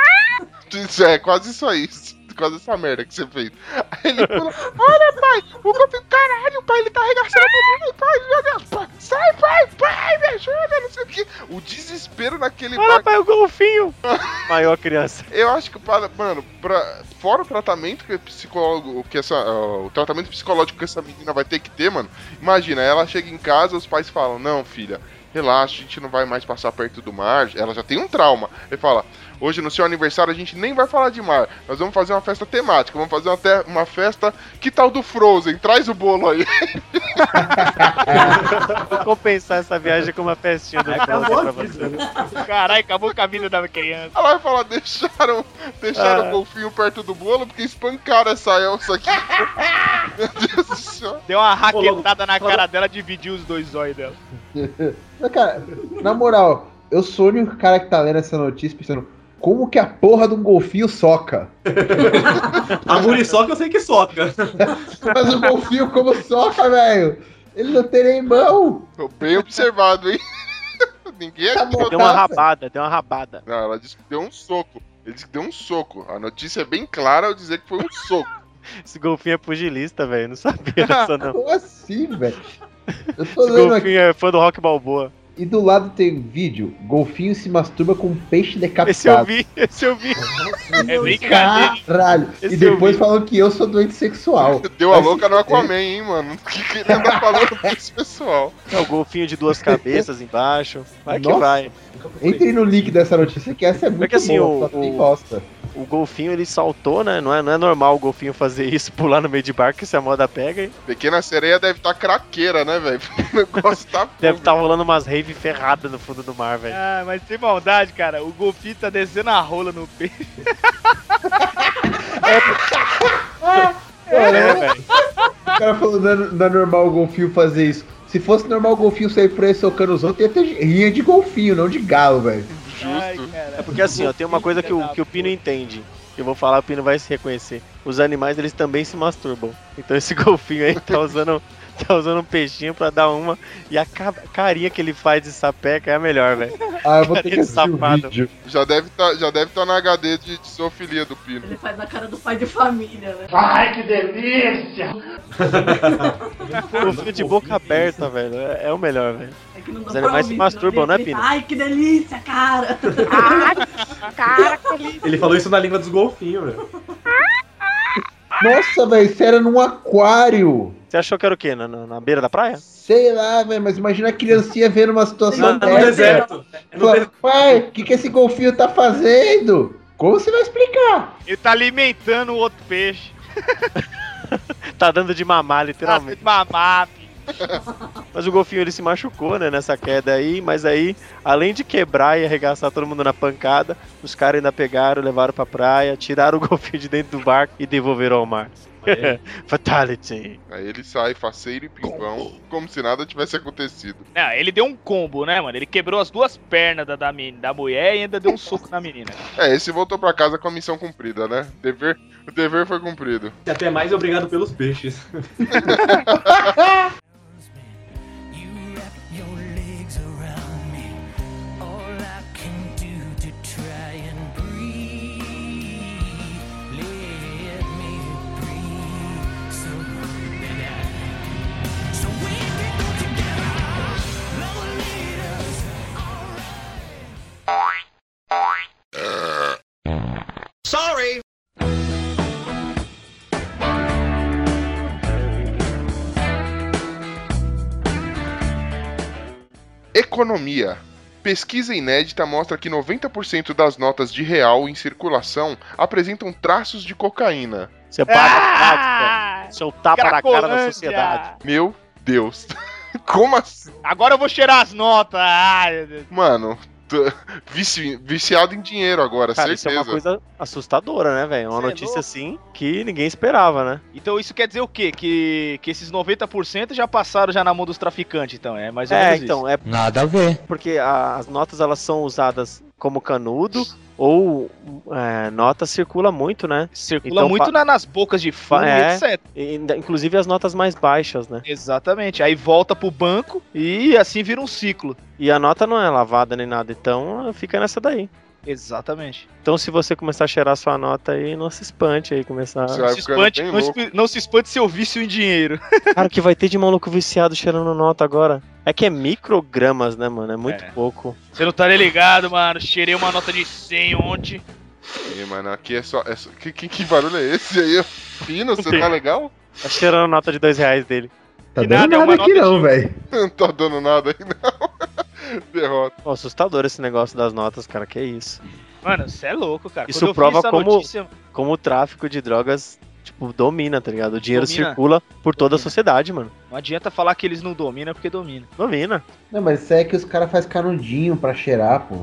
Isso é quase isso aí, quase essa merda que você fez. Aí ele fala, olha pai, o golfinho, caralho, pai, ele tá arregaçando a menina, pai, meu Deus, pai, sai pai, pai, me ajuda, não sei o que. O desespero naquele Olha, pai, o golfinho! Maior criança. Eu acho que, para, mano, pra, fora o tratamento que o psicólogo, que essa, o tratamento psicológico que essa menina vai ter que ter, mano. Imagina, ela chega em casa, os pais falam: Não, filha, relaxa, a gente não vai mais passar perto do mar. Ela já tem um trauma. Ele fala: Hoje no seu aniversário a gente nem vai falar de mar. Nós vamos fazer uma festa temática. Vamos fazer uma, te- uma festa. Que tal do Frozen? Traz o bolo aí. Vou compensar essa viagem com uma festinha do Frozen pra você. Caralho, acabou o caminho da criança. Ela vai falar: Deixaram, deixaram Ah. o golfinho perto do bolo porque espancaram essa Elsa aqui. Meu Deus do céu. Deu uma raquetada na cara dela, dividiu os dois olhos dela. Mas, cara, na moral, eu sou o único cara que tá lendo essa notícia pensando como que a porra de um golfinho soca? A muriçoca eu sei que soca. Mas o golfinho como soca, velho? Ele não tem nem mão. Bem observado, hein? Ninguém Tá aqui. bom. Deu uma rabada, deu uma rabada. Não, ela disse que deu um soco. Ele disse que deu um soco. A notícia é bem clara ao dizer que foi um soco. Esse golfinho é pugilista, velho. Não sabia dessa não. Como assim, velho? Tô Esse lendo aqui. golfinho é fã do Rock Balboa. E do lado tem vídeo: golfinho se masturba com um peixe decapitado. Esse eu vi, esse eu vi. É brincadeira. Caralho! Esse e depois falam que eu sou doente sexual. Deu a louca no Aquaman, hein, mano? O que, que ele anda falando pra esse pessoal? É o golfinho de duas cabeças embaixo. Vai que Nossa. vai. Entrem no link dessa notícia que essa é muito que assim, boa, o- só tem bosta. O golfinho ele saltou, né? Não é, não é normal o golfinho fazer isso, pular no meio de barco, que se a moda pega, hein? Pequena sereia deve estar craqueira, né, velho? O negócio tá. Deve estar rolando umas rave ferradas no fundo do mar, velho. Ah, mas sem maldade, cara. O golfinho tá descendo a rola no peixe. É, velho. O cara falou não é, não é normal o golfinho fazer isso. Se fosse normal o golfinho sair por aí socando os outros, ia ter rinha de golfinho, não de galo, velho. Ai, Justo. cara. É porque assim, ó, tem uma coisa que o, que o Pino entende. Eu vou falar, o Pino vai se reconhecer. Os animais, eles também se masturbam. Então esse golfinho aí tá usando, tá usando um peixinho pra dar uma. E a ca- carinha que ele faz de sapeca é a melhor, velho. Ah, eu vou ter que o safado. vídeo. Já deve tá, já deve tá na HD de, de zoofilia do Pino. Ele faz na cara do pai de família, né? Golfinho de boca aberta, velho. É, é o melhor, velho. É que não dá Os animais se ouvir, masturbam, né, ele Pino? Ai, que delícia, cara! Ele falou isso na língua dos golfinhos, velho. Nossa, velho, isso era num aquário. Você achou que era o quê? Na, na- na beira da praia? Sei lá, velho, mas imagina a criancinha vendo uma situação No, no dessa. deserto. No Fala, deserto. pai, o que, que esse golfinho tá fazendo? Como você vai explicar? Ele tá alimentando o outro peixe. Tá dando de mamar, Tá literalmente. sendo mamar, filho. Mas o golfinho ele se machucou, né, nessa queda aí, mas aí, além de quebrar e arregaçar todo mundo na pancada, os caras ainda pegaram, levaram pra praia, tiraram o golfinho de dentro do barco e devolveram ao mar. Fatality. Aí ele sai faceiro e pimpão, como se nada tivesse acontecido. Não, ele deu um combo, né, mano? Ele quebrou as duas pernas da, da, da mulher e ainda deu um soco na menina. É, esse voltou pra casa com a missão cumprida, né? Dever, o dever foi cumprido. E até mais obrigado pelos peixes. Sorry. Economia. Pesquisa inédita mostra que 90% das notas de real em circulação apresentam traços de cocaína. Você paga Ah! prática. Seu tapa na cara da sociedade. Meu Deus. Como assim? Agora eu vou cheirar as notas. Ai, meu Deus. Mano, vici- viciado em dinheiro agora, Cara, isso é certeza. uma coisa assustadora, né, velho? Uma Cê é notícia louco. assim que ninguém esperava, né? Então isso quer dizer o quê? Que, que esses 90% já passaram já na mão dos traficantes, então. É mais ou É, menos então, é Nada a ver. porque a- as notas elas são usadas como canudo ou é, nota circula muito, né? Circula então muito na- nas bocas de fumo, É. etc. Inclusive as notas mais baixas, né? Exatamente. Aí volta pro banco e assim vira um ciclo. E a nota não é lavada nem nada, então fica nessa daí. Exatamente. Então se você começar a cheirar sua nota aí, não se espante aí começar. Você Não se, ficando espante, bem não, louco. se- não se espante seu vício em dinheiro. Cara, o que vai ter de maluco viciado cheirando nota agora? É que é microgramas, né, mano? É muito É. pouco. Você não tá nem ligado, mano. Cheirei uma nota de 100 ontem. Ih, mano, aqui é só. É só... Que, que, que barulho é esse aí? Fino, você tá legal? Tá cheirando nota de dois reais dele. Tá Que dando nada, é nada uma aqui nota não, de- velho. Não tô dando nada aí, não. Derrota. Pô, assustador esse negócio das notas, cara. Que isso. Mano, você é louco, cara. Isso prova como- notícia- Como o tráfico de drogas, tipo, domina, tá ligado? O dinheiro Domina. circula por toda a Domina. sociedade, mano. Não adianta falar que eles não dominam, porque dominam. Domina. Não, mas isso aí é que os caras fazem canudinho pra cheirar, pô.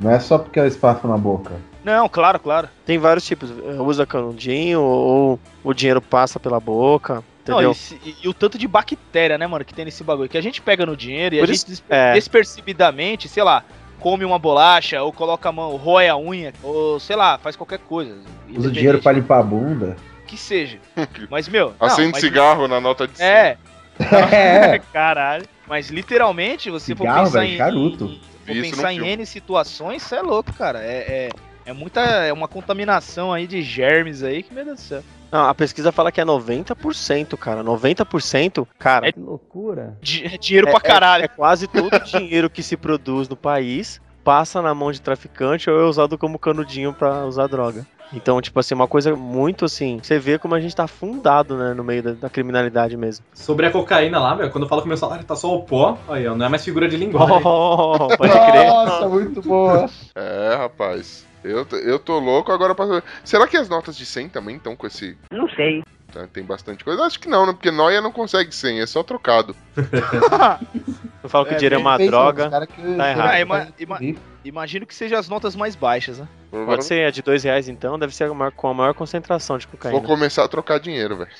Não é só porque é o espaço na boca. Não, claro, claro. Tem vários tipos. Usa canudinho ou o dinheiro passa pela boca. Não, Entendeu? e, se- e- e o tanto de bactéria, né, mano, que tem nesse bagulho. Que a gente pega no dinheiro e Por a isso- gente é. despercebidamente, sei lá, come uma bolacha, ou coloca a mão, rói a unha, ou sei lá, faz qualquer coisa. Usa o dinheiro pra limpar a bunda. Que seja. Mas, meu. não, Acende mas- cigarro na nota de 100. É, É, caralho. Mas literalmente, você for Cigarro, pensar velho, em. charuto. em- for pensar em. N situações, isso é louco, cara. É, é, É muita. É uma contaminação aí de germes aí que, meu Deus do céu. Não, a pesquisa fala que é 90%, cara. 90%, cara. É É, Loucura. di- é dinheiro é- pra caralho. é quase todo o dinheiro que se produz no país passa na mão de traficante ou é usado como canudinho pra usar droga. Então, tipo assim, uma coisa muito assim. Você vê como a gente tá afundado, né, no meio da, da criminalidade mesmo. Sobre a cocaína lá, velho, quando eu falo que meu salário tá só o pó, aí, ó, não é mais figura de linguagem. Oh, pode crer. Nossa, muito boa. É, rapaz. Eu, eu tô louco agora pra. Será que as notas de 100 também estão com esse. Não sei. tá, Tem bastante coisa? Acho que não, né? Porque Noia não consegue 100, é só trocado. Eu falo que o É, dinheiro é uma droga. tá errado. Ah, ima- ima- Imagino que seja as notas mais baixas, né? Pode ser a de dois reais então, deve ser a maior- com a maior concentração de Vou cocaína. começar a trocar dinheiro, velho.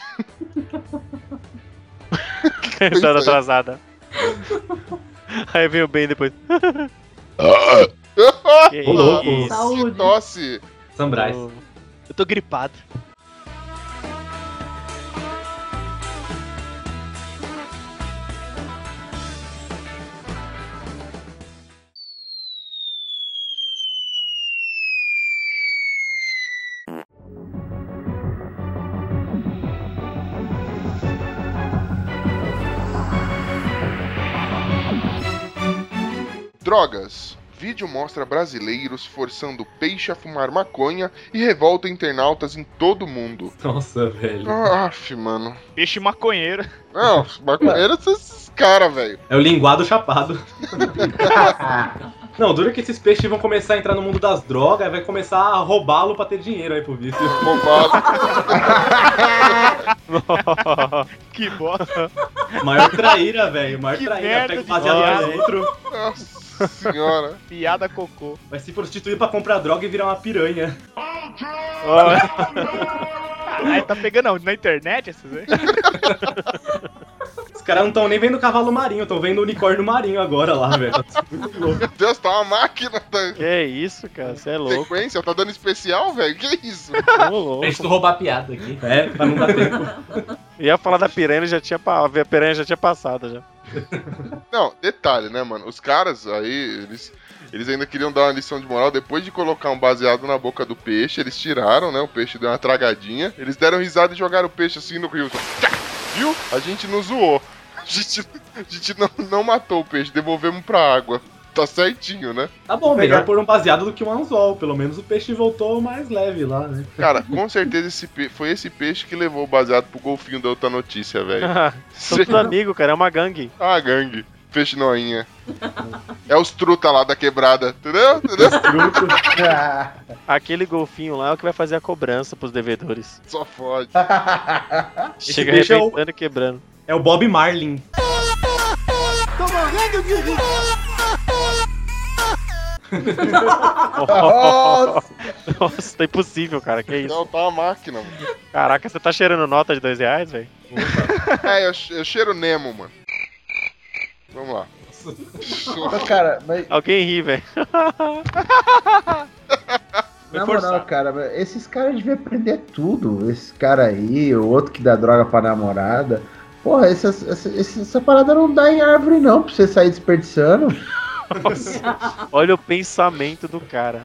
Entrada atrasada. Aí veio bem depois. Que Ô, louco. isso? Saúde. Tosse! Sambrais. Eu tô gripado. Drogas. Vídeo mostra brasileiros forçando peixe a fumar maconha e revolta internautas em todo o mundo. Nossa, velho. Aff, mano. Peixe maconheiro. Não, maconheiros são esses caras, velho. É o linguado chapado. Não, dura que esses peixes vão começar a entrar no mundo das drogas e vai começar a roubá-lo pra ter dinheiro aí pro vício. Roubado. Que bosta. Maior traíra, velho. Maior Que traíra. Pega o baseado lá dentro, Nossa senhora. Piada cocô. vai se prostituir pra comprar droga e virar uma piranha. Aí tá pegando na internet essas aí? Os caras não estão nem vendo cavalo marinho, estão vendo unicórnio marinho agora lá, velho. Tá muito louco. Meu Deus, tá uma máquina da Que isso, cara? Você é louco. sequência. Tá dando especial, velho? Que isso? Ô, louco. Deixa eu roubar a piada aqui. É, pra não dar tempo. Ia falar da piranha, já tinha, a piranha já tinha passado já. Não, detalhe, né, mano? Os caras aí, eles, eles ainda queriam dar uma lição de moral. Depois de colocar um baseado na boca do peixe, eles tiraram, né? O peixe deu uma tragadinha. Eles deram risada e jogaram o peixe assim no rio. Viu? A gente não zoou. A gente, a gente não, não matou o peixe, devolvemos pra água. Tá certinho, né? Tá bom, melhor pôr um baseado do que um anzol. Pelo menos o peixe voltou mais leve lá, né? Cara, com certeza esse pe- foi esse peixe que levou o baseado pro golfinho da outra notícia, velho. São tudo amigos, cara. É uma gangue. Ah, gangue. Peixe noinha. É os truta lá da quebrada, entendeu? entendeu? Aquele golfinho lá é o que vai fazer a cobrança pros devedores. Só fode. Chega peixe é o- arrebentando e quebrando. É o Bob Marlin. Nossa. Nossa, tá impossível, cara. Que isso? Não, tá uma máquina, mano. Caraca, você tá cheirando nota de dois reais, velho? É, eu, eu cheiro Nemo, mano. Vamos lá. Mas, cara, mas, Alguém ri, velho. na moral, cara, esses caras deviam aprender tudo. Esse cara aí, o outro que dá droga pra namorada. Porra, essa, essa, essa, essa parada não dá em árvore, não, pra você sair desperdiçando. Nossa, olha o pensamento do cara.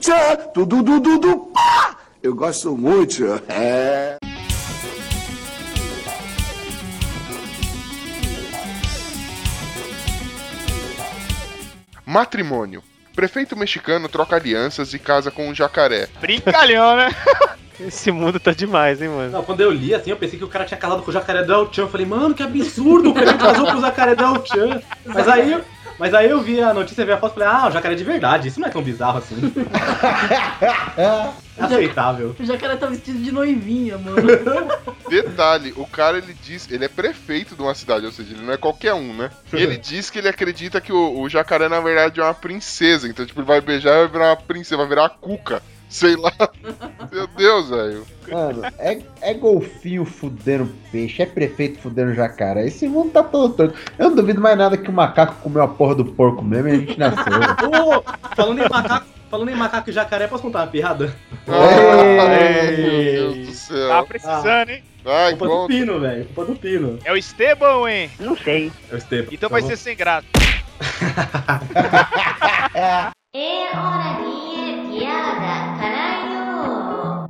Tchá, tudo, du, du, du, pá! Eu gosto muito. É. Matrimônio. Prefeito mexicano troca alianças e casa com um jacaré. Brincalhão, né? Esse mundo tá demais, hein, mano. Não, quando eu li assim, eu pensei que o cara tinha casado com o jacaré do El Chan. Eu falei, mano, que absurdo, o cara casou com o jacaré do El Chan. Mas aí, mas aí eu vi a notícia, vi a foto e falei, ah, o jacaré é de verdade, isso não é tão bizarro assim. É aceitável. O jacaré tá vestido de noivinha, mano. Detalhe, o cara ele diz, ele é prefeito de uma cidade, ou seja, ele não é qualquer um, né? E ele diz que ele acredita que o, o jacaré na verdade é uma princesa, então tipo, ele vai beijar e vai virar uma princesa, vai virar a cuca. Sei lá. Meu Deus, velho. Mano, é, é golfinho fudendo peixe, é prefeito fudendo jacaré. Esse mundo tá todo torto. Eu não duvido mais nada que o macaco comeu a porra do porco mesmo e a gente nasceu. Ô, falando em macaco, Falando em macaco e jacaré, posso contar uma piada? Ai, meu Deus do céu. Tá precisando, hein? Ai, Culpa do conta. Pino, velho. Culpa do Pino. É o Estebão, hein? Não sei. É o Esteban. Então Tá vai bom? ser sem graça.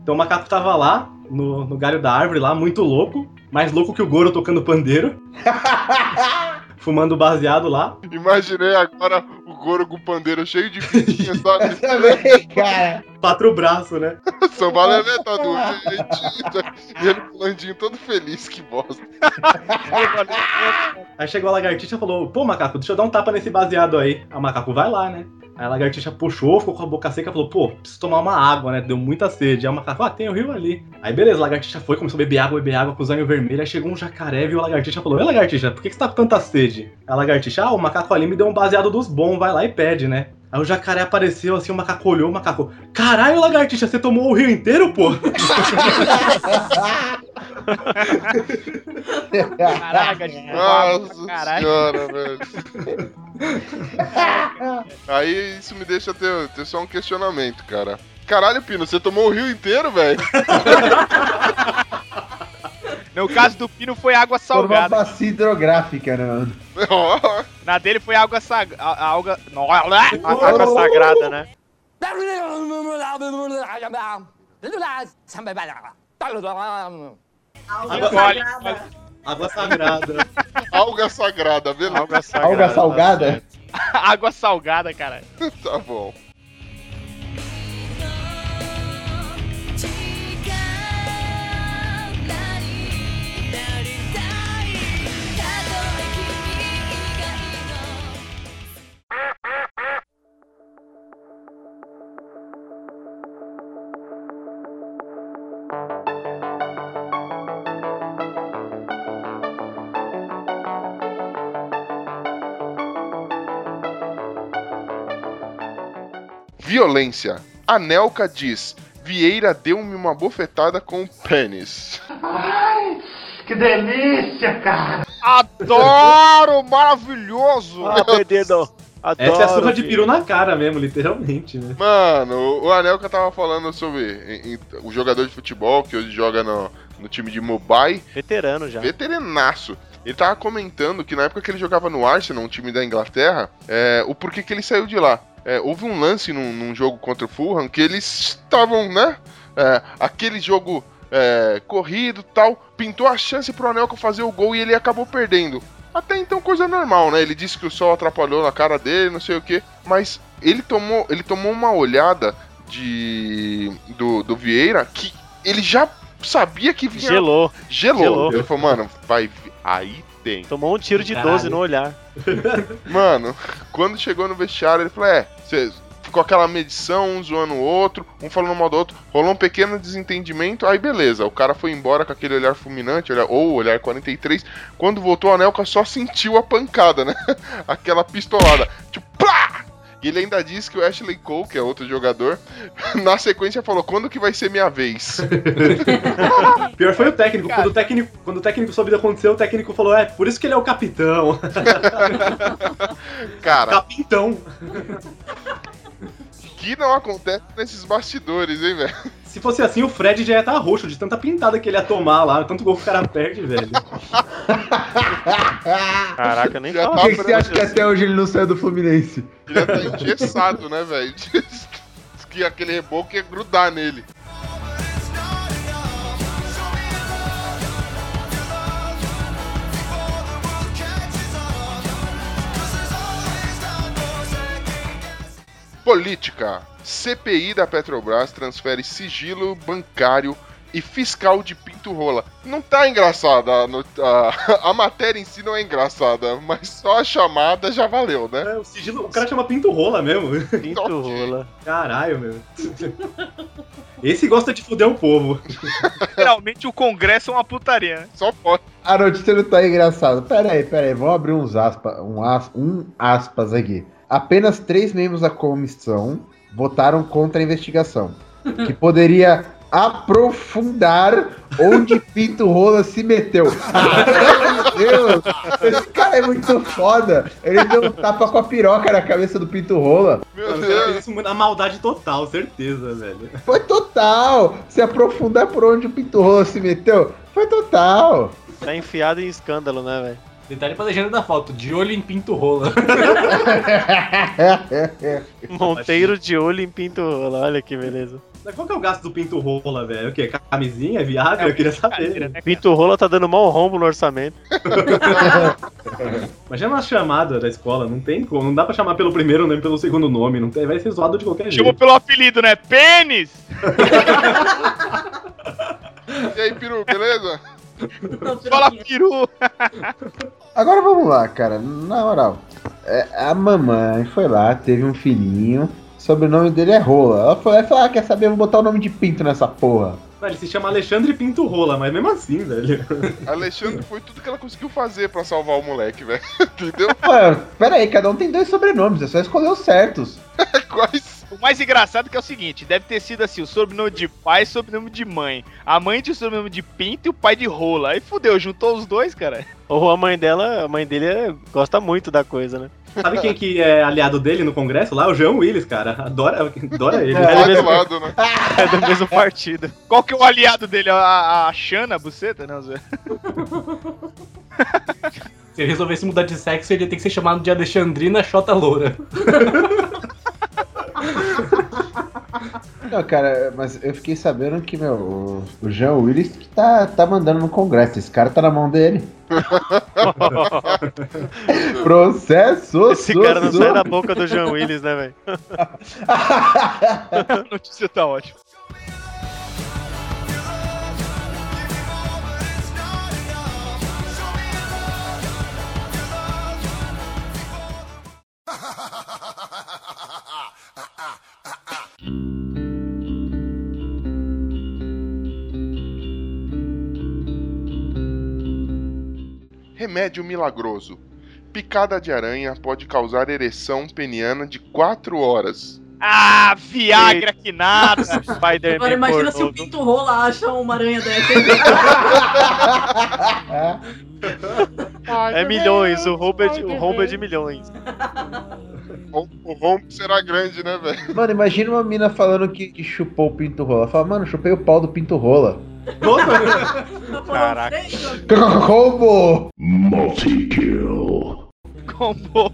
Então o macaco tava lá, no, no galho da árvore lá, muito louco. Mais louco que o Goro tocando pandeiro. Fumando baseado lá. Imaginei agora o Goro com o pandeiro cheio de fitinha, sabe? Também, cara. Quatro braços, né? Samba Lelé tá doente. E ele pulandinho todo feliz, que bosta. Aí chegou a lagartixa e falou: Pô, macaco, deixa eu dar um tapa nesse baseado aí. Aí o macaco vai lá, né? Aí a lagartixa puxou, ficou com a boca seca e falou: Pô, preciso tomar uma água, né? Deu muita sede. Aí o macaco: Ah, tem o rio ali. Aí beleza, a lagartixa foi, começou a beber água, beber água com os olhos vermelhos. Aí chegou um jacaré, viu a lagartixa falou: Ei, lagartixa, por que que você tá com tanta sede? Aí a lagartixa: Ah, o macaco ali me deu um baseado dos bons, vai lá e pede, né? Aí o jacaré apareceu assim, o macaco olhou, o macaco: Caralho, lagartixa, você tomou o rio inteiro, pô? Caraca, Nossa caralho. senhora, velho. Aí isso me deixa ter, ter só um questionamento, cara. Caralho, Pino, você tomou o rio inteiro, velho? No caso do Pino foi água Por uma salgada. bacia hidrográfica, né, mano? Na dele foi água sagrada. Água. A água sagrada, né? Água sagrada. Água sagrada. alga sagrada, beleza? Água sagrada. Alga salgada? água salgada, cara. Tá bom. Violência. Anelka diz: Vieira deu-me uma bofetada com o pênis. Adoro! Maravilhoso! Ah. Adoro. Essa é a surra de peru na cara mesmo, literalmente, né? Mano, o- o Anelka tava falando sobre em- em- o jogador de futebol que hoje joga no, no time de Mobile, Veterano já. veteranaço. Ele tava comentando que na época que ele jogava no Arsenal, um time da Inglaterra, é, o porquê que ele saiu de lá. É, houve um lance num, num jogo contra o Fulham que eles estavam, né? é, aquele jogo é, corrido tal, pintou a chance pro Anelka fazer o gol e ele acabou perdendo. Até então coisa normal, né? Ele disse que o sol atrapalhou na cara dele, não sei o que, mas ele tomou, ele tomou uma olhada de do, do Vieira que ele já sabia que vinha Gelou. gelou. Gelou. Ele falou, mano, vai aí tem. Tomou um tiro de Caralho. 12 no olhar. Mano, quando chegou no vestiário, ele falou: É, você ficou aquela medição, um zoando o outro, um falando mal do outro, rolou um pequeno desentendimento, aí beleza, o cara foi embora com aquele olhar fulminante, olhar, ou olhar 43. Quando voltou, a Nelka só sentiu a pancada, né? Aquela pistolada, tipo, plá! E ele ainda disse que o Ashley Cole, que é outro jogador, na sequência falou: Quando que vai ser minha vez? Pior foi o técnico. Quando o técnico, quando o técnico soube o que aconteceu, o técnico falou: É, por isso que ele é o capitão. Cara, Capitão. Que não acontece nesses bastidores, hein, velho? Se fosse assim, o Fred já ia estar roxo de tanta pintada que ele ia tomar lá, tanto gol que o cara perde, velho. Caraca, nem Já fala. Por que, que você acha que até hoje ele não saiu do Fluminense? Ele já tá engessado, né, velho? Diz que aquele reboco ia grudar nele. Política. CPI da Petrobras transfere sigilo bancário e fiscal de Pinto Rola. Não tá engraçada, a, a- a matéria em si não é engraçada, mas só a chamada já valeu, né? É, o sigilo, o cara chama Pinto Rola mesmo. Pinto rola. Caralho, meu. Esse gosta de fuder o povo. Literalmente o Congresso é uma putaria, né? Só pode. A notícia não tá engraçada. Pera aí, pera aí. Vamos abrir uns aspas, um, as- um aspas aqui. Apenas três membros da comissão votaram contra a investigação, que poderia aprofundar onde Pinto Rola se meteu. Deus! Esse cara é muito foda. Ele deu um tapa com a piroca na cabeça do Pinto Rola. Meu Deus. isso na maldade total, certeza, velho. Foi total. Se aprofundar por onde o Pinto Rola se meteu, foi total. Tá enfiado em escândalo, né, velho? Detalhe pra legenda da foto, de olho em pinto rola. Monteiro de olho em pinto rola, olha que beleza. Mas qual que é o gasto do pinto rola, velho? O quê? Camisinha? Viagra? Eu queria saber. né, Pinto rola tá dando mal rombo no orçamento. Imagina uma chamada da escola, não tem como. Não dá pra chamar pelo primeiro nem pelo segundo nome. Não tem, vai ser zoado de qualquer Chamou jeito. pelo apelido, né? Pênis! E aí, peru, beleza? Fala peru! Agora vamos lá, cara. Na moral. É, a mamãe foi lá, teve um filhinho. O sobrenome dele é Rola. Ela ela falou ah, quer saber? Eu vou botar o nome de Pinto nessa porra. Ele se chama Alexandre Pinto Rola, mas mesmo assim, velho. Alexandre foi tudo que ela conseguiu fazer pra salvar o moleque, velho. Entendeu? Pera aí, cada um tem dois sobrenomes, é só escolher os certos. Quais? O mais engraçado que é o seguinte, deve ter sido assim, o sobrenome de pai e o sobrenome de mãe. A mãe tinha o sobrenome de pinto e o pai de rola. Aí fudeu, juntou os dois, cara. Ou a mãe dela, a mãe dele é- gosta muito da coisa, né? Sabe quem que é aliado dele no congresso lá? O João Willis, cara. Adora, adora ele. É. Lado mesmo. a lado, né? É do mesmo partido. Qual que é o aliado dele? A, a, a Xana, a buceta? Não, Zé. Se ele resolvesse mudar de sexo, ele ia ter que ser chamado de Alexandrina Xota Loura. Não, cara, mas eu fiquei sabendo que, meu, o, o Jean Willis que tá, tá mandando no Congresso. Esse cara tá na mão dele. Processo! Esse cara não sai da boca do Jean Willis, né, velho? A notícia tá ótima. Remédio milagroso. Picada de aranha pode causar ereção peniana de 4 horas. Ah, Viagra que nada! Spider-Man Agora imagina se o. Pinto Rola acha uma aranha dessa. É milhões, o roubo é de, o roubo é de milhões. O rombo será grande, né, velho? Mano, imagina uma mina falando que, que chupou o Pinto Rola. Fala, mano, chupei o pau do Pinto Rola. Caraca. Roubo! Combo.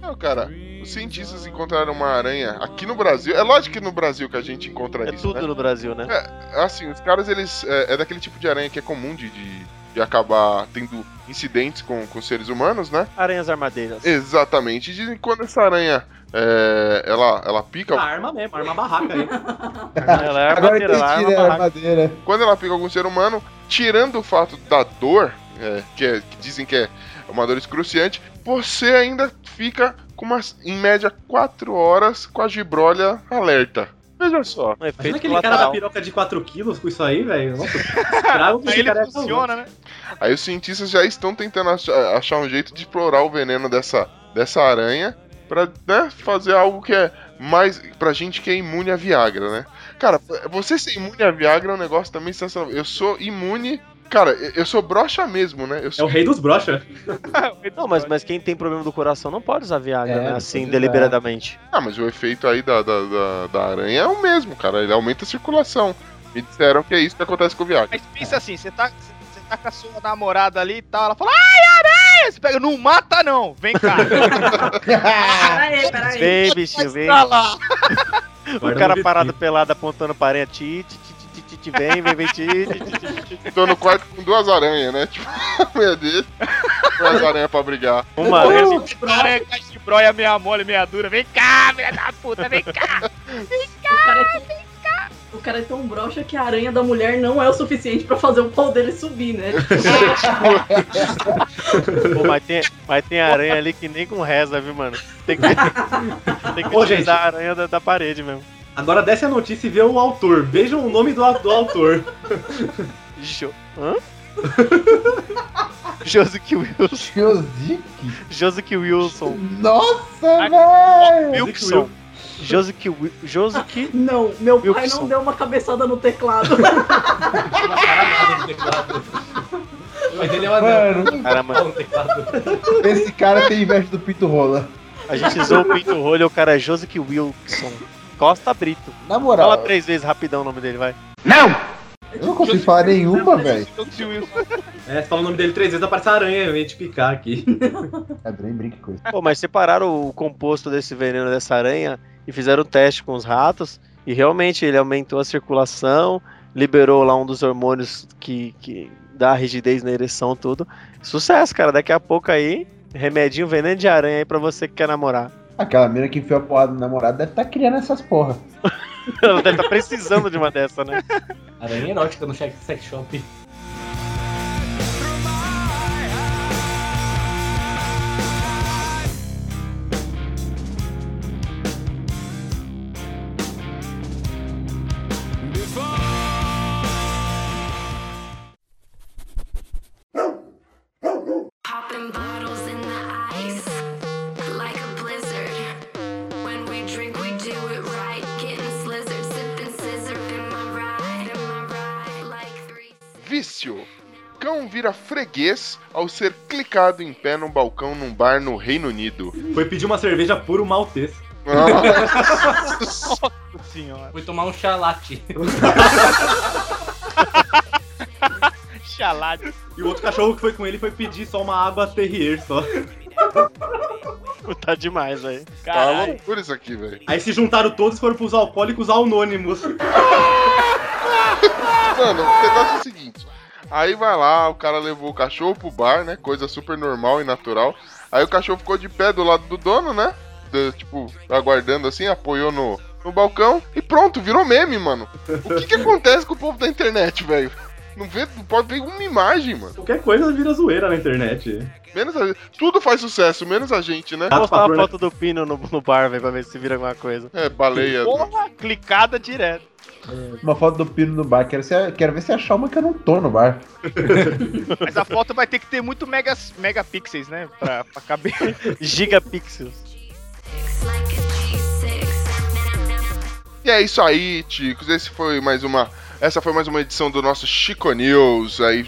Não, cara, os cientistas encontraram uma aranha aqui no Brasil. É lógico que no Brasil que a gente encontra É isso, tudo né? no Brasil, né? É, assim, os caras, eles. É, é daquele tipo de aranha que é comum de, de, de acabar tendo incidentes com, com seres humanos, né? Aranhas armadeiras. Exatamente. E dizem que quando essa aranha é, ela, ela pica. A arma mesmo, arma barraca aí. Ela é Agora armadeira, ela é arma né? barraca. Armadeira. Quando ela pica algum ser humano, tirando o fato da dor, é, que, é- que dizem que é uma dor excruciante, você ainda fica com umas, em média 4 horas com a gibrolha alerta. Veja só. Um Imagina efeito aquele cara da piroca de 4 quilos com isso aí, velho. Nossa, trago que Aí esse ele cara é funciona, né? Aí os cientistas já estão tentando ach- achar um jeito de explorar o veneno dessa, dessa aranha pra né, fazer algo que é mais pra gente que é imune a Viagra, né? Cara, você ser imune a Viagra é um negócio também sensacional. Eu sou imune. Cara, eu sou broxa mesmo, né? Eu É o sou rei dos brocha. Não, mas, mas quem tem problema do coração não pode usar Viagra, É, né? Assim, deliberadamente. Ah, mas o efeito aí da, da, da, da aranha é o mesmo, cara. Ele aumenta a circulação. Me disseram que é isso que acontece com o Viagra. Mas pensa assim, você tá, você tá com a sua namorada ali e tal, ela fala, ai, aranha! Você pega, não mata não, vem cá. Peraí, peraí. Vem, bichinho, vem. O cara parado pelado apontando aranha. Ti, ti, ti, ti, ti, ti, vem, vem, vem, ti, ti, ti, ti, ti. Tô no quarto com duas aranhas, né? Tipo, a mulher dele. Duas aranhas pra brigar. Uma Uh, aranha. Aranha caixa de broia, meia mole, meia dura, vem cá, filha da puta, vem cá. O cara, é tão, o cara é tão broxa que a aranha da mulher não é o suficiente pra fazer o pau dele subir, né? Pô, mas, tem, mas tem aranha ali que nem com reza, viu, mano? Tem que, tem que Ô, utilizar a aranha da, da parede mesmo. Agora desce a notícia e vê o autor. Vejam o nome do, do autor. Jo... Hã? Josique Wilson. Josique? Josique Wilson. Nossa, velho! Wilson. Josique Wi- Josique. Não, meu pai Wilson. não deu uma cabeçada no teclado. Mas ele o anel? Mano, Caramba, No teclado. esse cara tem inveja do Pinto Rola. a gente usou o Pinto Rolho, o cara é Josic Wilson. Costa Brito. Na moral, Fala três vezes rapidão o nome dele, vai. eu não consigo falar nenhuma, velho. É, você fala o nome dele três vezes, aparece a aranha, vem te picar aqui. Adrien brinca com isso. Pô, mas separaram o composto desse veneno dessa aranha e fizeram o teste com os ratos e realmente ele aumentou a circulação, liberou lá um dos hormônios que, que dá rigidez na ereção tudo. Sucesso, cara. Daqui a pouco aí, remedinho veneno de aranha aí pra você que quer namorar. Aquela mina que enfiou a porrada no namorado deve estar criando essas porra. Ela deve estar precisando de uma dessa, né? Aranha erótica no sex shop. Ao ser clicado em pé num balcão num bar no Reino Unido. Foi pedir uma cerveja puro maltês. Ah, Senhora. Fui tomar um chalate. Chalado. E o outro cachorro que foi com ele foi pedir só uma água terrier só. Tá demais aí. tá loucura isso aqui, velho. Aí se juntaram todos e foram pros alcoólicos anônimos. Mano, o negócio é o seguinte. Aí vai lá, o cara levou o cachorro pro bar, né? Coisa super normal e natural. Aí o cachorro ficou de pé do lado do dono, né? De- tipo, aguardando assim, apoiou no, no balcão e pronto, virou meme, mano. O que que acontece com o povo da internet, velho? Não, vê, não pode ver uma imagem, mano. Qualquer coisa vira zoeira na internet. Menos a, tudo faz sucesso, menos a gente, né? Vou postar uma foto do Pino no, no bar, velho, pra ver se vira alguma coisa. É, baleia. Porra, clicada direto. Uma foto do Pino no bar. Quero, ser- quero ver se achar uma que eu não tô no bar. Mas a foto vai ter que ter muito megas, megapixels, né? Pra, pra caber. Gigapixels. Like a G6. E é isso aí, ticos. Esse foi mais uma. Essa foi mais uma edição do nosso Chico News. Aí,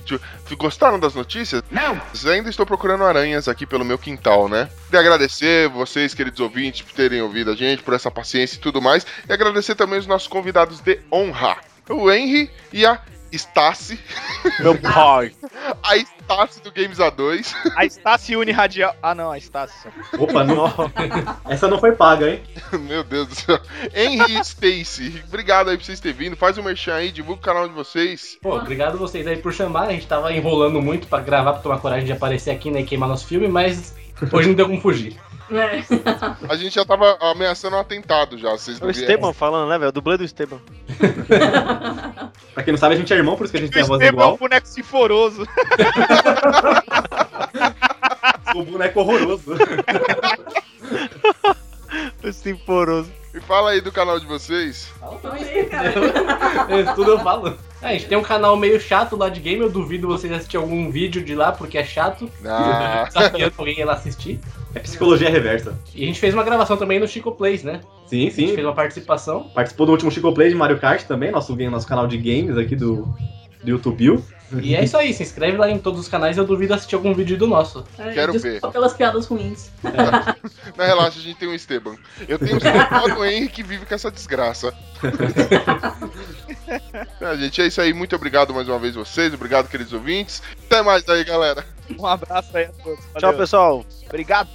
gostaram das notícias? Não! Ainda estou procurando aranhas aqui pelo meu quintal, né? E agradecer vocês, queridos ouvintes, por terem ouvido a gente, por essa paciência e tudo mais. E agradecer também os nossos convidados de honra: o Henry e a Stacy. Meu pai. A Stacy do Games A2. A Stacy Uniradial. Ah, não, a Stacy. Opa, não. Essa não foi paga, hein? Meu Deus do céu. Henry e Stacy, obrigado aí por vocês terem vindo. Faz um merchan aí, divulga o canal de vocês. Pô, obrigado vocês aí por chamar. A gente tava enrolando muito pra gravar, pra tomar coragem de aparecer aqui né, e queimar nosso filme, mas hoje não deu como fugir. É. A gente já tava ameaçando um atentado já, vocês É o. Esteban falando, né, velho? O dublê do Esteban. Pra quem não sabe, a gente é irmão, por isso que a gente tem a voz Esteban é um igual. boneco sinforoso. O boneco horroroso. Esse poroso. E fala aí do canal de vocês. É, Tudo eu falo. É, a gente tem um canal meio chato lá de game, eu duvido vocês assistirem algum vídeo de lá, porque é chato. Ah, Desafiando alguém ir lá assistir. É psicologia reversa. E a gente fez uma gravação também no Chico Plays, né? Sim, A gente sim. fez uma participação. Participou do último Chico Play de Mario Kart também, nosso, nosso canal de games aqui do, do YouTube. E é isso aí, se inscreve lá em todos os canais, eu duvido assistir algum vídeo do nosso. É, Quero desculpa ver. pelas piadas ruins. não relaxa, a gente tem um Esteban. Eu tenho o Esteban do Henry que vive com essa desgraça. Ah, gente, é isso aí. Muito obrigado mais uma vez vocês. Obrigado, queridos ouvintes. Até mais aí, galera. Um abraço aí a todos. Tchau, Valeu. pessoal. Obrigado.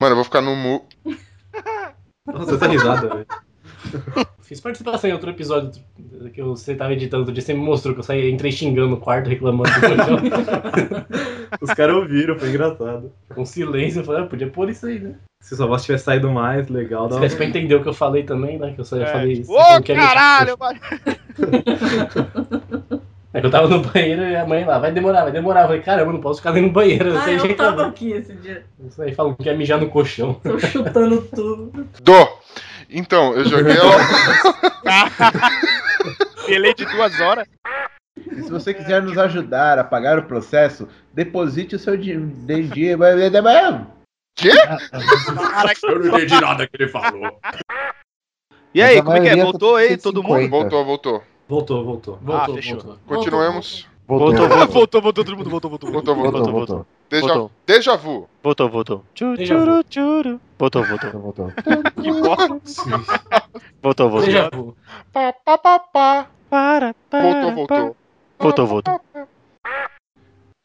Mano, eu vou ficar no mu. Nossa, essa risada, velho. Fiz participação em outro episódio que você tava editando outro dia, você me mostrou que eu saí, entrei xingando no quarto, reclamando do colchão. Os caras ouviram, foi engraçado. Com silêncio, eu falei, ah, podia pôr isso aí, né? Se sua voz tivesse saído mais, legal. Se Dá desse pra entender o que eu falei também, né? Que eu só É. falei. Ô, falou que ia mexer- caralho! mano. É que eu tava no banheiro e a mãe lá, vai demorar, vai demorar. Eu falei, caramba, eu não posso ficar nem no banheiro. Eu Ah, sei eu jeito tava aqui esse dia. Isso aí falam que ia mijar no colchão. Tô chutando tudo. Do. Então, eu joguei ela. delay de duas horas. E se você quiser nos ajudar a pagar o processo, deposite o seu dinheiro. Quê? Eu não entendi nada que ele falou. E aí, Mas como é que é? Voltou aí todo mundo? 150. Voltou, voltou. Voltou, voltou. Voltou, fechou. voltou. Continuemos. Voltou, Voltou, voltou, Voltou, voltou, todo mundo voltou, voltou. Voltou, voltou. voltou, voltou. Voltou. déjà vu. Voltou, voltou. Tchuru, tchuru. Voltou, voltou. voltou. Que bosta. Voltou, voltou. Pá, pá, pá, pá. Para, para, Voltou, voltou. Voltou, voltou.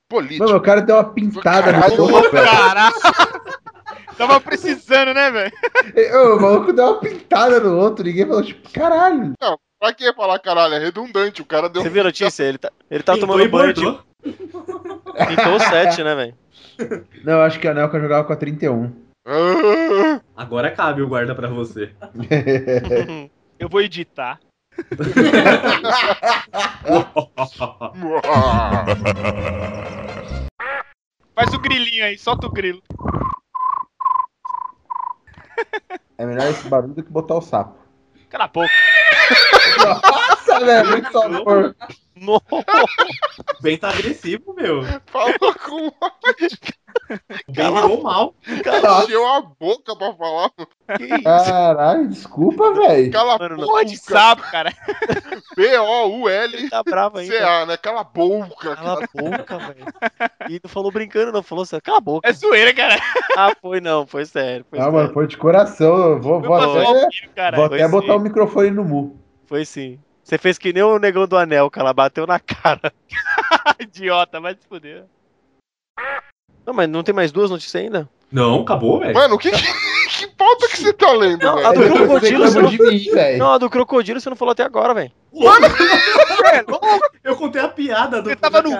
Político. Mano, meu cara deu uma pintada no Caralho. outro, velho. Caraca! Tava precisando, né, velho? O maluco deu uma pintada no outro, ninguém falou, tipo, caralho. Pra que falar caralho? É redundante. O cara deu. Você viu a notícia? Ele tá, ele tá Pintou tomando banho. Pintou o 7, né, velho? Não, eu acho que a Nelka jogava com a 31. Ah, Agora cabe o guarda pra você. Eu vou editar. Faz o grilinho aí, solta o grilo. É melhor esse barulho do que botar o sapo. Cala a boca. Nossa, velho, muito sabor. Nossa, Bem tá agressivo, meu. Falou com. Bem virou mal. Encheu a boca pra falar. que isso? Caralho, desculpa, velho. Cala Mano, a não. Porra de boca. sapo, cara. B-O-U-L-C-A, Tá bravo ainda. né? Cala a boca. Cala a boca, velho. E não falou brincando, não. Falou assim, cala a boca. É zoeira, cara. Ah, foi não, foi sério. Foi, Ah, sério. mano, foi de coração. Eu vou, vou até, o filho, cara. vou até botar o microfone no mu. foi sim. Você fez que nem o negão do anel, cara. Bateu na cara. Idiota, vai se fuder. Não, mas não tem mais duas notícias ainda? Não, acabou, velho. Mano, que, que, que pauta que você tá lendo, Não, a velho? do crocodilo, você não... mim, velho. não, a do crocodilo você não falou até agora, velho. Eu contei a piada do Você tava no.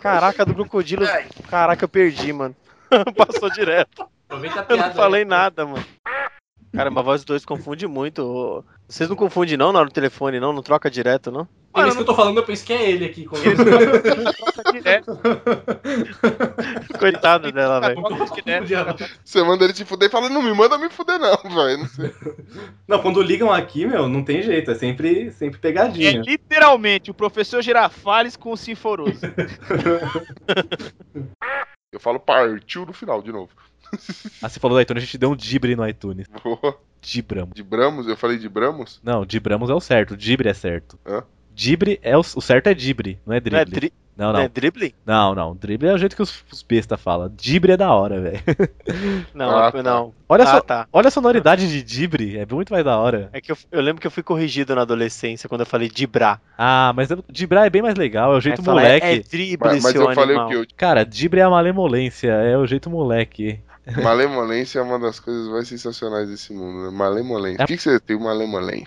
Caraca, a do crocodilo. Caraca, eu perdi, mano. Passou direto. Aproveita a Eu piada. não falei nada, mano. Caramba, a voz dos dois confunde muito. Vocês não confundem não na hora do telefone, não? Não troca direto, não? Por isso que eu tô falando, eu penso que é ele aqui. Quando... Coitado dela, velho. Você manda ele te fuder e fala, não me manda me fuder, não, velho. Não. Não, quando ligam aqui, meu, não tem jeito. É sempre, sempre É pegadinha. literalmente o professor Girafales com o Sinforoso. Eu falo partiu no final, de novo. Ah, você falou do iTunes, a gente deu um Dibre no iTunes. Boa. Dibramos. De Bramos, eu falei de Bramos? Não, Dibramos é o certo, Dibre é certo. Hã? Dibre é o, o certo é Dibre, não é Não é, drible. dri... Não, não não. é dribbling? Não, não. Drible é o jeito que os, os besta falam. Dibre é da hora, velho. Não, Ah, tá. não. Olha, ah, só, tá. olha a sonoridade de Dibre, é muito mais da hora. É que eu, eu lembro que eu fui corrigido na adolescência quando eu falei dibrar. Ah, mas eu- Dibrar é bem mais legal, é o jeito Aí fala, moleque. É, é drible, Mas, mas seu eu falei animal. o que? Cara, Dibre é a malemolência, é o jeito moleque. Malemolência é uma das coisas mais sensacionais desse mundo, né? Malemolência. O que, que você tem malemolência?